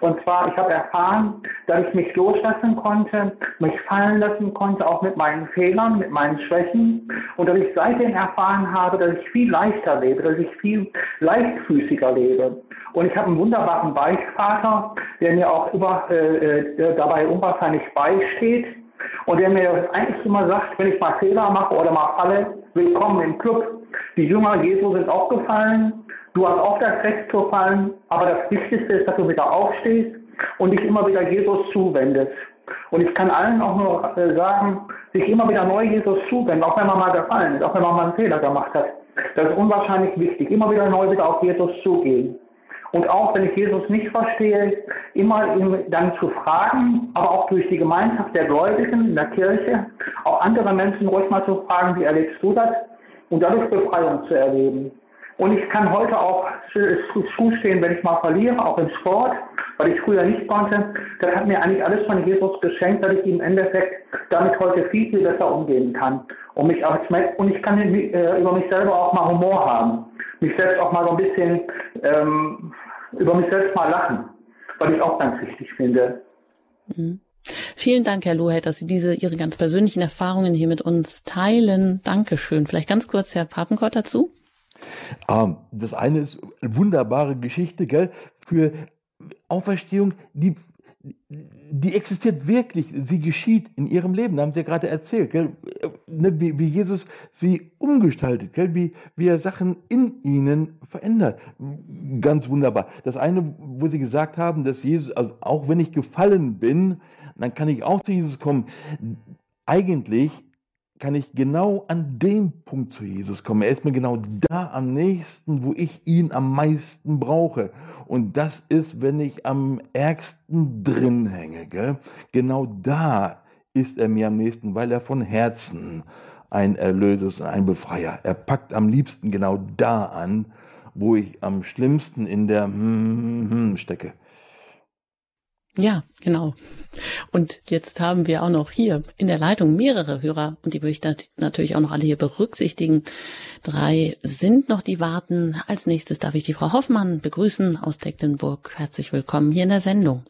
Und zwar, ich habe erfahren, dass ich mich loslassen konnte, mich fallen lassen konnte, auch mit meinen Fehlern, mit meinen Schwächen. Und dass ich seitdem erfahren habe, dass ich viel leichter lebe, dass ich viel leichtfüßiger lebe. Und ich habe einen wunderbaren Beichtvater, der mir auch über, äh, äh, dabei unwahrscheinlich beisteht. Und der mir eigentlich immer sagt, wenn ich mal Fehler mache oder mal falle, willkommen im Club. Die Jünger Jesu sind auch gefallen Du hast auch das Recht zu fallen, aber das Wichtigste ist, dass du wieder aufstehst und dich immer wieder Jesus zuwendest. Und ich kann allen auch nur äh, sagen, sich immer wieder neu Jesus zuwenden, auch wenn man mal gefallen ist, auch wenn man mal einen Fehler gemacht hat. Das ist unwahrscheinlich wichtig. Immer wieder neu wieder auf Jesus zugehen. Und auch wenn ich Jesus nicht verstehe, immer ihn dann zu fragen, aber auch durch die Gemeinschaft der Gläubigen in der Kirche, auch andere Menschen ruhig mal zu fragen, wie erlebst du das? Und dadurch Befreiung zu erleben. Und ich kann heute auch zustehen, wenn ich mal verliere, auch im Sport, weil ich früher nicht konnte. Das hat mir eigentlich alles von Jesus geschenkt, dass ich im Endeffekt damit heute viel, viel besser umgehen kann. Und, mich als, und ich kann äh, über mich selber auch mal Humor haben. Mich selbst auch mal so ein bisschen ähm, über mich selbst mal lachen, weil ich auch ganz wichtig finde. Mhm. Vielen Dank, Herr Lohet, dass Sie diese Ihre ganz persönlichen Erfahrungen hier mit uns teilen. Dankeschön. Vielleicht ganz kurz Herr Papenkort dazu. Ähm, das eine ist eine wunderbare Geschichte, gell, für Auferstehung, die, die existiert wirklich, sie geschieht in ihrem Leben, da haben Sie ja gerade erzählt, gell, ne, wie, wie, Jesus sie umgestaltet, gell, wie, wie er Sachen in ihnen verändert. Ganz wunderbar. Das eine, wo Sie gesagt haben, dass Jesus, also auch wenn ich gefallen bin, dann kann ich auch zu Jesus kommen. Eigentlich kann ich genau an dem Punkt zu Jesus kommen. Er ist mir genau da am nächsten, wo ich ihn am meisten brauche. Und das ist, wenn ich am ärgsten drin hänge. Gell? Genau da ist er mir am nächsten, weil er von Herzen ein Erlöser ist und ein Befreier. Er packt am liebsten genau da an, wo ich am schlimmsten in der hm, hm stecke. Ja, genau. Und jetzt haben wir auch noch hier in der Leitung mehrere Hörer und die möchte ich natürlich auch noch alle hier berücksichtigen. Drei sind noch, die warten. Als nächstes darf ich die Frau Hoffmann begrüßen aus Tecklenburg. Herzlich willkommen hier in der Sendung.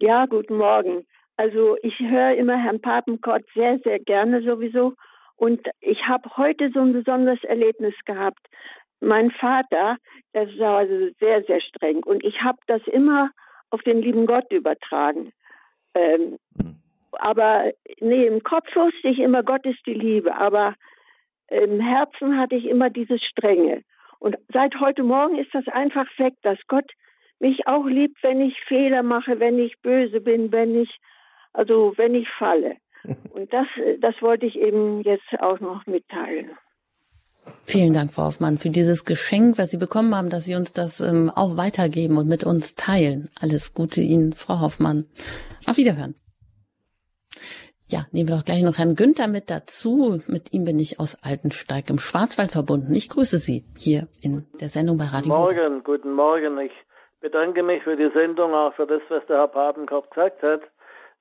Ja, guten Morgen. Also ich höre immer Herrn Papenkott sehr, sehr gerne sowieso. Und ich habe heute so ein besonderes Erlebnis gehabt. Mein Vater, der war also sehr, sehr streng. Und ich habe das immer auf den lieben Gott übertragen. Ähm, hm. aber nee, im Kopf wusste ich immer, Gott ist die Liebe, aber im Herzen hatte ich immer dieses Strenge. Und seit heute Morgen ist das einfach weg, dass Gott mich auch liebt, wenn ich Fehler mache, wenn ich böse bin, wenn ich, also wenn ich falle. *laughs* Und das, das wollte ich eben jetzt auch noch mitteilen. Vielen Dank, Frau Hoffmann, für dieses Geschenk, was Sie bekommen haben, dass Sie uns das ähm, auch weitergeben und mit uns teilen. Alles Gute Ihnen, Frau Hoffmann. Auf Wiederhören. Ja, nehmen wir doch gleich noch Herrn Günther mit dazu. Mit ihm bin ich aus Altensteig im Schwarzwald verbunden. Ich grüße Sie hier in der Sendung bei Radio. Morgen, guten Morgen. Ich bedanke mich für die Sendung, auch für das, was der Herr Papenkopf gesagt hat.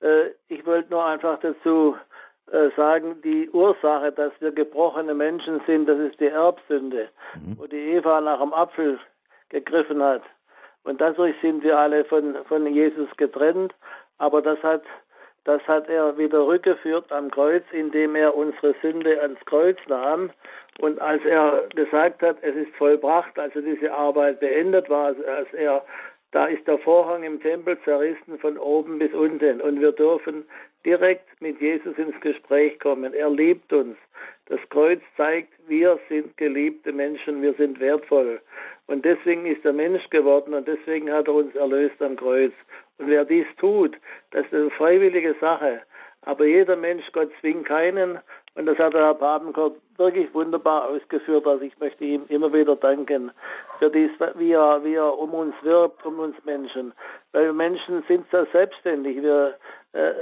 Äh, ich wollte nur einfach dazu sagen, die Ursache, dass wir gebrochene Menschen sind, das ist die Erbsünde, mhm. wo die Eva nach dem Apfel gegriffen hat. Und dadurch sind wir alle von, von Jesus getrennt. Aber das hat das hat er wieder rückgeführt am Kreuz, indem er unsere Sünde ans Kreuz nahm. Und als er gesagt hat, es ist vollbracht, also diese Arbeit beendet war, als er, da ist der Vorhang im Tempel zerrissen von oben bis unten. Und wir dürfen direkt mit Jesus ins Gespräch kommen. Er liebt uns. Das Kreuz zeigt, wir sind geliebte Menschen, wir sind wertvoll. Und deswegen ist er Mensch geworden und deswegen hat er uns erlöst am Kreuz. Und wer dies tut, das ist eine freiwillige Sache. Aber jeder Mensch, Gott zwingt keinen. Und das hat der Herr Papenkort wirklich wunderbar ausgeführt. Also ich möchte ihm immer wieder danken für dies, wie er, wie er um uns wirbt, um uns Menschen. Weil Menschen sind so selbstständig. Wir, äh,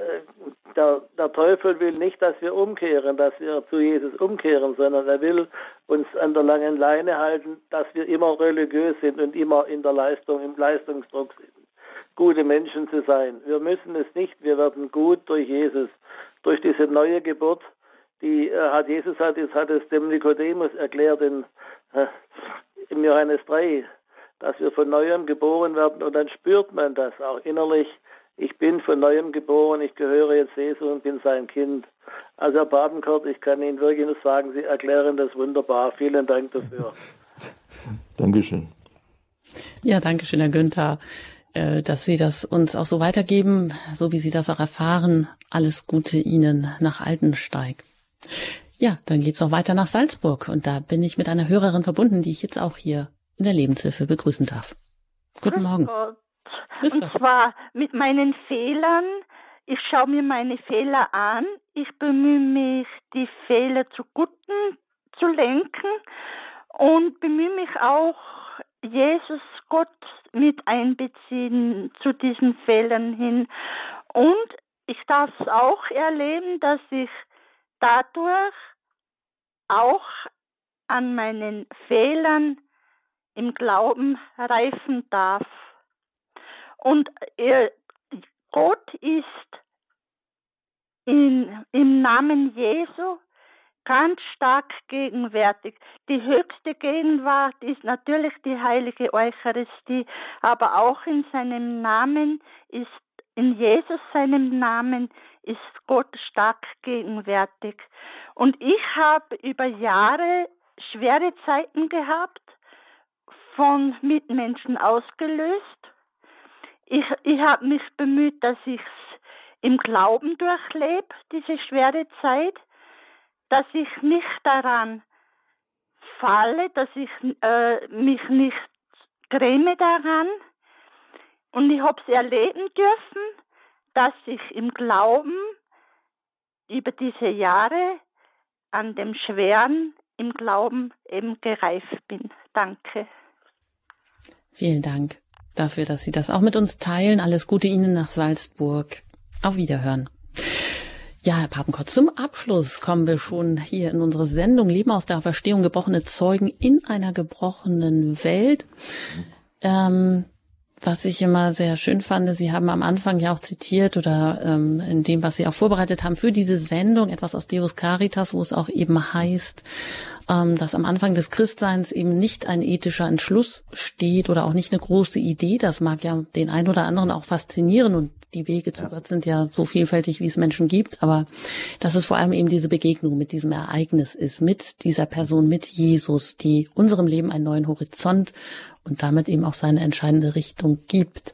der, der Teufel will nicht, dass wir umkehren, dass wir zu Jesus umkehren, sondern er will uns an der langen Leine halten, dass wir immer religiös sind und immer in der Leistung, im Leistungsdruck sind gute Menschen zu sein. Wir müssen es nicht, wir werden gut durch Jesus, durch diese neue Geburt, die äh, hat Jesus hat, es hat es dem Nikodemus erklärt in, äh, in Johannes 3, dass wir von neuem geboren werden und dann spürt man das auch innerlich. Ich bin von neuem geboren, ich gehöre jetzt Jesus und bin sein Kind. Also Herr Babenkort, ich kann Ihnen wirklich nur sagen, Sie erklären das wunderbar. Vielen Dank dafür. *laughs* Dankeschön. Ja, danke schön, Herr Günther. Äh, dass Sie das uns auch so weitergeben, so wie Sie das auch erfahren. Alles Gute Ihnen nach Altensteig. Ja, dann geht's noch weiter nach Salzburg und da bin ich mit einer Hörerin verbunden, die ich jetzt auch hier in der Lebenshilfe begrüßen darf. Guten Grüß Morgen. Gott. Grüß und zwar mit meinen Fehlern. Ich schaue mir meine Fehler an. Ich bemühe mich, die Fehler zu Guten zu lenken und bemühe mich auch, Jesus Gott mit einbeziehen zu diesen Fehlern hin. Und ich darf es auch erleben, dass ich dadurch auch an meinen Fehlern im Glauben reifen darf. Und Gott ist in, im Namen Jesu ganz stark gegenwärtig. Die höchste Gegenwart ist natürlich die heilige Eucharistie, aber auch in seinem Namen ist, in Jesus seinem Namen ist Gott stark gegenwärtig. Und ich habe über Jahre schwere Zeiten gehabt, von Mitmenschen ausgelöst. Ich, ich habe mich bemüht, dass ich es im Glauben durchlebe, diese schwere Zeit dass ich nicht daran falle, dass ich äh, mich nicht gräme daran. Und ich habe es erleben dürfen, dass ich im Glauben über diese Jahre an dem Schweren im Glauben eben gereift bin. Danke. Vielen Dank dafür, dass Sie das auch mit uns teilen. Alles Gute Ihnen nach Salzburg. Auf Wiederhören. Ja, Herr Papenkott, zum Abschluss kommen wir schon hier in unsere Sendung Leben aus der Verstehung gebrochene Zeugen in einer gebrochenen Welt. Ähm, was ich immer sehr schön fand, Sie haben am Anfang ja auch zitiert oder ähm, in dem, was Sie auch vorbereitet haben für diese Sendung, etwas aus Deus Caritas, wo es auch eben heißt, ähm, dass am Anfang des Christseins eben nicht ein ethischer Entschluss steht oder auch nicht eine große Idee. Das mag ja den einen oder anderen auch faszinieren und die Wege zu ja. Gott sind ja so vielfältig, wie es Menschen gibt, aber dass es vor allem eben diese Begegnung mit diesem Ereignis ist, mit dieser Person, mit Jesus, die unserem Leben einen neuen Horizont und damit eben auch seine entscheidende Richtung gibt.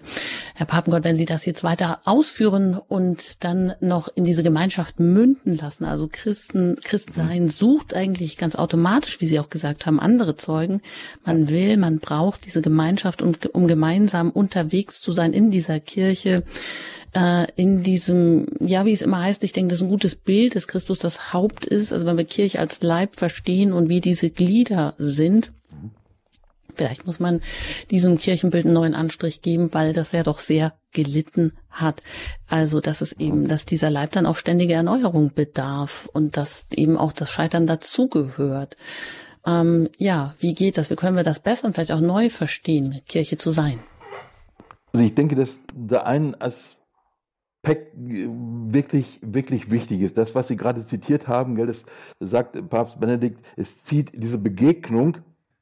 Herr Papengott, wenn Sie das jetzt weiter ausführen und dann noch in diese Gemeinschaft münden lassen, also Christen, Christsein sucht eigentlich ganz automatisch, wie Sie auch gesagt haben, andere Zeugen. Man will, man braucht diese Gemeinschaft, um, um gemeinsam unterwegs zu sein in dieser Kirche, äh, in diesem, ja, wie es immer heißt, ich denke, das ist ein gutes Bild, dass Christus das Haupt ist. Also wenn wir Kirche als Leib verstehen und wie diese Glieder sind, Vielleicht muss man diesem Kirchenbild einen neuen Anstrich geben, weil das ja doch sehr gelitten hat. Also, dass es eben, dass dieser Leib dann auch ständige Erneuerung bedarf und dass eben auch das Scheitern dazugehört. Ähm, ja, wie geht das? Wie können wir das besser und vielleicht auch neu verstehen, Kirche zu sein? Also ich denke, dass der ein Aspekt wirklich, wirklich wichtig ist. Das, was Sie gerade zitiert haben, gell, das sagt Papst Benedikt, es zieht diese Begegnung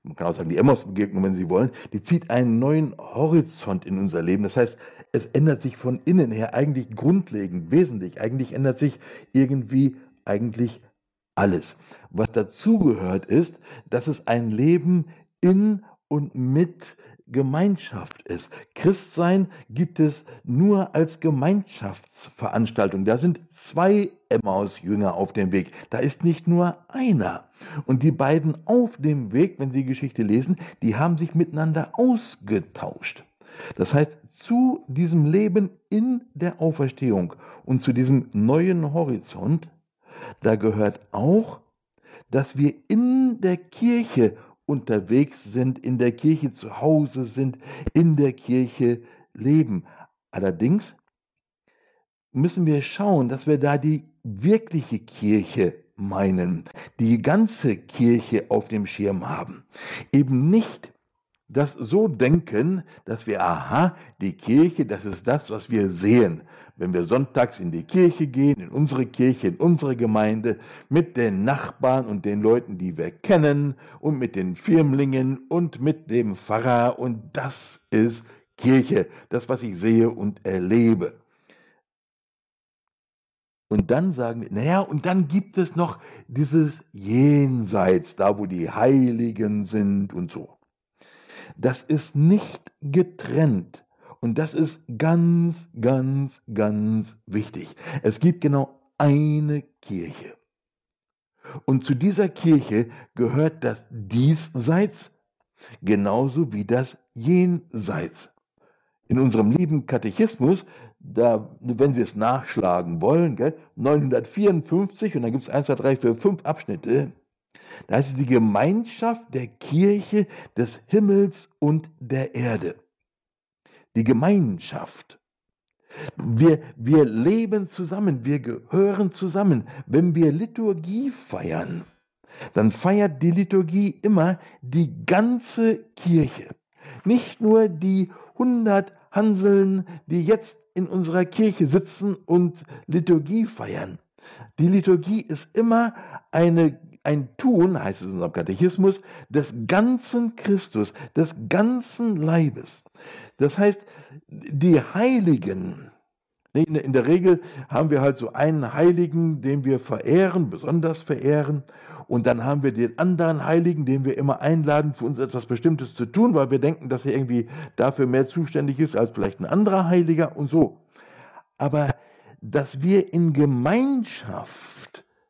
man kann auch sagen, die Emmaus-Begegnung, wenn Sie wollen, die zieht einen neuen Horizont in unser Leben. Das heißt, es ändert sich von innen her eigentlich grundlegend, wesentlich. Eigentlich ändert sich irgendwie eigentlich alles. Was dazugehört ist, dass es ein Leben in und mit Gemeinschaft ist. Christsein gibt es nur als Gemeinschaftsveranstaltung. Da sind zwei Emmaus-Jünger auf dem Weg. Da ist nicht nur einer. Und die beiden auf dem Weg, wenn Sie die Geschichte lesen, die haben sich miteinander ausgetauscht. Das heißt, zu diesem Leben in der Auferstehung und zu diesem neuen Horizont, da gehört auch, dass wir in der Kirche unterwegs sind, in der Kirche zu Hause sind, in der Kirche leben. Allerdings müssen wir schauen, dass wir da die wirkliche Kirche meinen, die ganze Kirche auf dem Schirm haben. Eben nicht das so denken, dass wir, aha, die Kirche, das ist das, was wir sehen, wenn wir sonntags in die Kirche gehen, in unsere Kirche, in unsere Gemeinde, mit den Nachbarn und den Leuten, die wir kennen und mit den Firmlingen und mit dem Pfarrer und das ist Kirche, das, was ich sehe und erlebe. Und dann sagen wir, naja, und dann gibt es noch dieses Jenseits, da wo die Heiligen sind und so. Das ist nicht getrennt. Und das ist ganz, ganz, ganz wichtig. Es gibt genau eine Kirche. Und zu dieser Kirche gehört das Diesseits genauso wie das Jenseits. In unserem lieben Katechismus, da, wenn Sie es nachschlagen wollen, gell, 954, und dann gibt es 1, 2, 3, 4, 5 Abschnitte, da ist die Gemeinschaft der Kirche des Himmels und der Erde. Die Gemeinschaft. Wir, wir leben zusammen, wir gehören zusammen. Wenn wir Liturgie feiern, dann feiert die Liturgie immer die ganze Kirche. Nicht nur die 100 Hanseln, die jetzt in unserer Kirche sitzen und Liturgie feiern. Die Liturgie ist immer eine ein Tun, heißt es in unserem Katechismus, des ganzen Christus, des ganzen Leibes. Das heißt, die Heiligen, in der Regel haben wir halt so einen Heiligen, den wir verehren, besonders verehren. Und dann haben wir den anderen Heiligen, den wir immer einladen, für uns etwas Bestimmtes zu tun, weil wir denken, dass er irgendwie dafür mehr zuständig ist als vielleicht ein anderer Heiliger und so. Aber dass wir in Gemeinschaft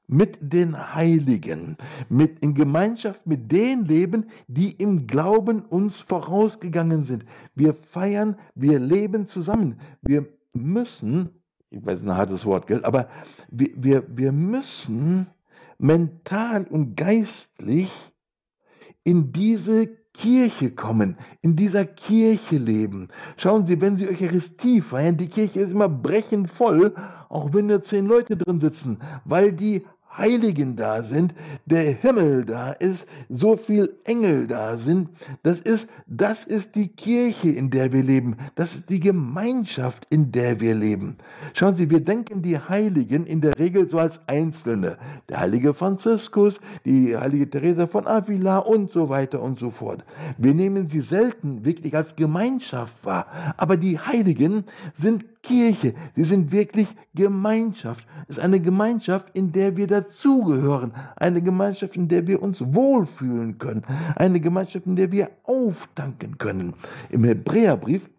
mit den Heiligen, mit in Gemeinschaft mit den leben, die im Glauben uns vorausgegangen sind. Wir feiern, wir leben zusammen. Wir müssen, ich weiß ein hartes Wort, gell, aber wir, wir, wir müssen mental und geistlich in diese Kirche kommen, in dieser Kirche leben. Schauen Sie, wenn Sie Eucharistie feiern, die Kirche ist immer brechend voll, auch wenn nur zehn Leute drin sitzen, weil die Heiligen da sind, der Himmel da ist, so viel Engel da sind. Das ist, das ist die Kirche, in der wir leben. Das ist die Gemeinschaft, in der wir leben. Schauen Sie, wir denken die Heiligen in der Regel so als Einzelne. Der heilige Franziskus, die heilige Teresa von Avila und so weiter und so fort. Wir nehmen sie selten wirklich als Gemeinschaft wahr. Aber die Heiligen sind Kirche. Sie sind wirklich Gemeinschaft. Es ist eine Gemeinschaft, in der wir dazugehören. Eine Gemeinschaft, in der wir uns wohlfühlen können. Eine Gemeinschaft, in der wir auftanken können. Im Hebräerbrief,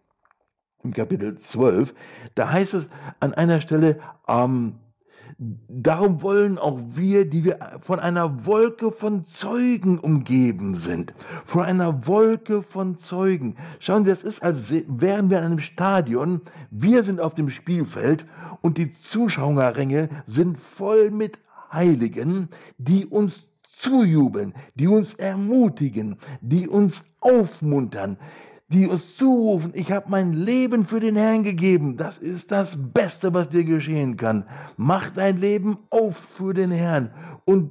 im Kapitel 12, da heißt es an einer Stelle, ähm, Darum wollen auch wir, die wir von einer Wolke von Zeugen umgeben sind, von einer Wolke von Zeugen. Schauen Sie, es ist, als wären wir in einem Stadion, wir sind auf dem Spielfeld und die Zuschauerränge sind voll mit Heiligen, die uns zujubeln, die uns ermutigen, die uns aufmuntern, die uns zurufen, ich habe mein Leben für den Herrn gegeben. Das ist das Beste, was dir geschehen kann. Mach dein Leben auf für den Herrn. Und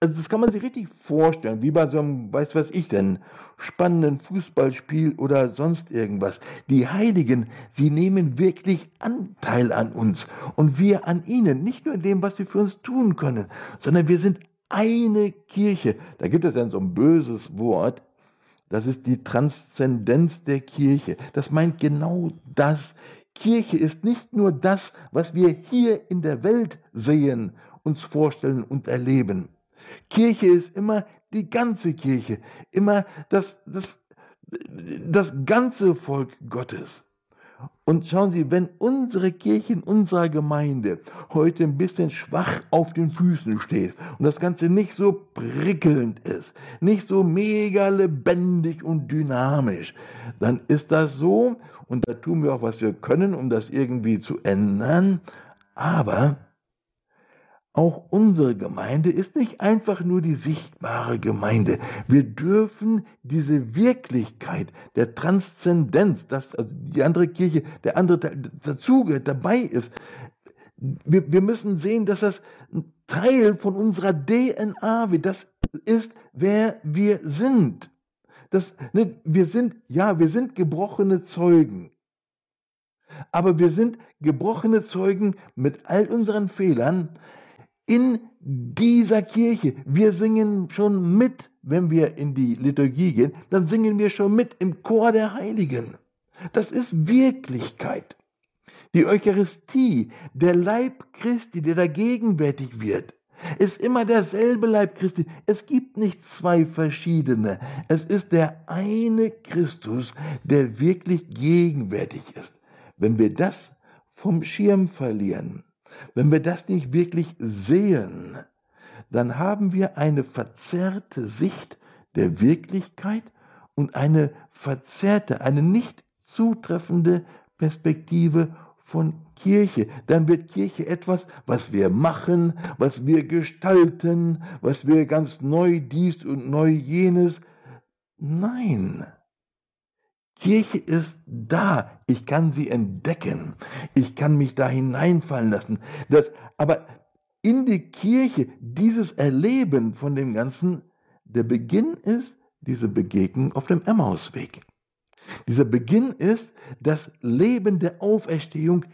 also das kann man sich richtig vorstellen, wie bei so einem, weiß was ich denn, spannenden Fußballspiel oder sonst irgendwas. Die Heiligen, sie nehmen wirklich Anteil an uns und wir an ihnen, nicht nur in dem, was sie für uns tun können, sondern wir sind eine Kirche. Da gibt es dann so ein böses Wort, das ist die Transzendenz der Kirche. Das meint genau das. Kirche ist nicht nur das, was wir hier in der Welt sehen, uns vorstellen und erleben. Kirche ist immer die ganze Kirche, immer das, das, das ganze Volk Gottes. Und schauen Sie, wenn unsere Kirche in unserer Gemeinde heute ein bisschen schwach auf den Füßen steht und das Ganze nicht so prickelnd ist, nicht so mega lebendig und dynamisch, dann ist das so und da tun wir auch, was wir können, um das irgendwie zu ändern. Aber auch unsere Gemeinde ist nicht einfach nur die sichtbare Gemeinde. Wir dürfen diese Wirklichkeit der Transzendenz, dass also die andere Kirche, der andere dazugehört, dabei ist, wir, wir müssen sehen, dass das ein Teil von unserer DNA wird. Das ist, wer wir sind. Das, ne, wir sind, ja, wir sind gebrochene Zeugen. Aber wir sind gebrochene Zeugen mit all unseren Fehlern, in dieser Kirche. Wir singen schon mit, wenn wir in die Liturgie gehen, dann singen wir schon mit im Chor der Heiligen. Das ist Wirklichkeit. Die Eucharistie, der Leib Christi, der da gegenwärtig wird, ist immer derselbe Leib Christi. Es gibt nicht zwei verschiedene. Es ist der eine Christus, der wirklich gegenwärtig ist. Wenn wir das vom Schirm verlieren, wenn wir das nicht wirklich sehen, dann haben wir eine verzerrte Sicht der Wirklichkeit und eine verzerrte, eine nicht zutreffende Perspektive von Kirche. Dann wird Kirche etwas, was wir machen, was wir gestalten, was wir ganz neu dies und neu jenes. Nein, Kirche ist da. Ich kann sie entdecken. Ich kann mich da hineinfallen lassen. Das, aber in die Kirche, dieses Erleben von dem Ganzen, der Beginn ist diese Begegnung auf dem Emmausweg. Dieser Beginn ist das Leben der Auferstehung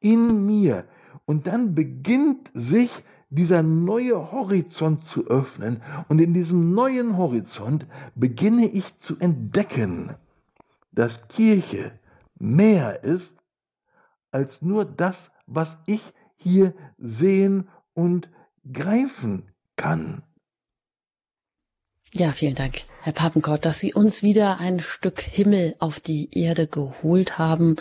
in mir. Und dann beginnt sich dieser neue Horizont zu öffnen. Und in diesem neuen Horizont beginne ich zu entdecken dass Kirche mehr ist als nur das, was ich hier sehen und greifen kann. Ja, vielen Dank, Herr Papenkort, dass Sie uns wieder ein Stück Himmel auf die Erde geholt haben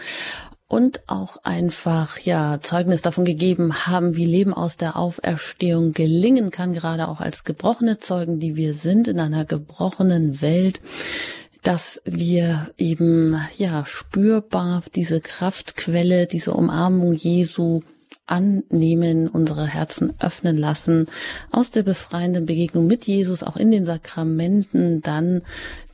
und auch einfach, ja, Zeugnis davon gegeben haben, wie Leben aus der Auferstehung gelingen kann, gerade auch als gebrochene Zeugen, die wir sind in einer gebrochenen Welt dass wir eben ja spürbar diese Kraftquelle, diese Umarmung Jesu annehmen, unsere Herzen öffnen lassen, aus der befreienden Begegnung mit Jesus, auch in den Sakramenten, dann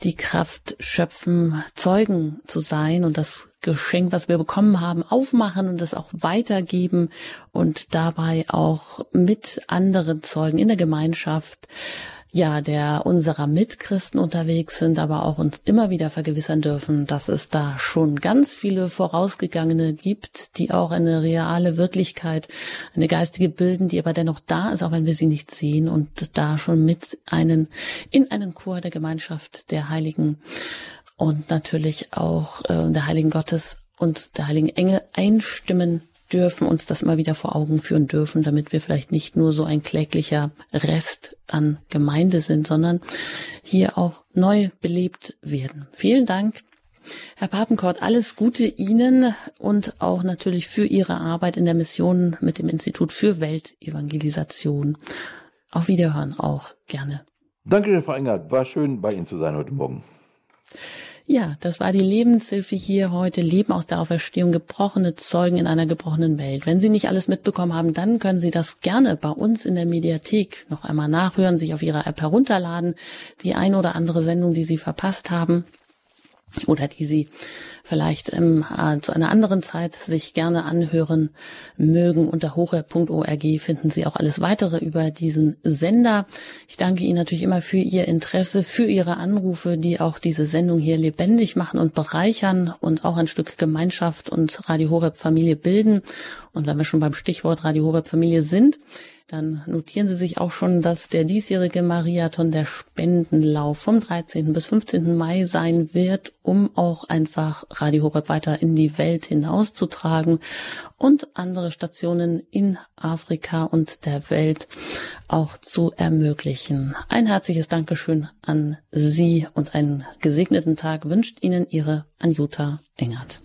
die Kraft schöpfen, Zeugen zu sein und das Geschenk, was wir bekommen haben, aufmachen und es auch weitergeben und dabei auch mit anderen Zeugen in der Gemeinschaft ja, der unserer Mitchristen unterwegs sind, aber auch uns immer wieder vergewissern dürfen, dass es da schon ganz viele Vorausgegangene gibt, die auch eine reale Wirklichkeit, eine geistige bilden, die aber dennoch da ist, auch wenn wir sie nicht sehen und da schon mit einen, in einen Chor der Gemeinschaft der Heiligen und natürlich auch äh, der Heiligen Gottes und der Heiligen Engel einstimmen dürfen, uns das immer wieder vor Augen führen dürfen, damit wir vielleicht nicht nur so ein kläglicher Rest an Gemeinde sind, sondern hier auch neu belebt werden. Vielen Dank. Herr Papenkort, alles Gute Ihnen und auch natürlich für Ihre Arbeit in der Mission mit dem Institut für Weltevangelisation. Auf Wiederhören auch gerne. Danke, Frau Engert. War schön, bei Ihnen zu sein heute Morgen. Ja, das war die Lebenshilfe hier heute. Leben aus der Auferstehung, gebrochene Zeugen in einer gebrochenen Welt. Wenn Sie nicht alles mitbekommen haben, dann können Sie das gerne bei uns in der Mediathek noch einmal nachhören, sich auf Ihrer App herunterladen. Die ein oder andere Sendung, die Sie verpasst haben oder die Sie vielleicht ähm, äh, zu einer anderen Zeit sich gerne anhören mögen. Unter hocher.org finden Sie auch alles weitere über diesen Sender. Ich danke Ihnen natürlich immer für Ihr Interesse, für Ihre Anrufe, die auch diese Sendung hier lebendig machen und bereichern und auch ein Stück Gemeinschaft und Radio Horeb Familie bilden. Und wenn wir schon beim Stichwort Radio Horeb Familie sind, dann notieren Sie sich auch schon, dass der diesjährige Marathon der Spendenlauf vom 13. bis 15. Mai sein wird, um auch einfach Radio Horeb weiter in die Welt hinauszutragen und andere Stationen in Afrika und der Welt auch zu ermöglichen. Ein herzliches Dankeschön an Sie und einen gesegneten Tag wünscht Ihnen Ihre Anjuta Engert.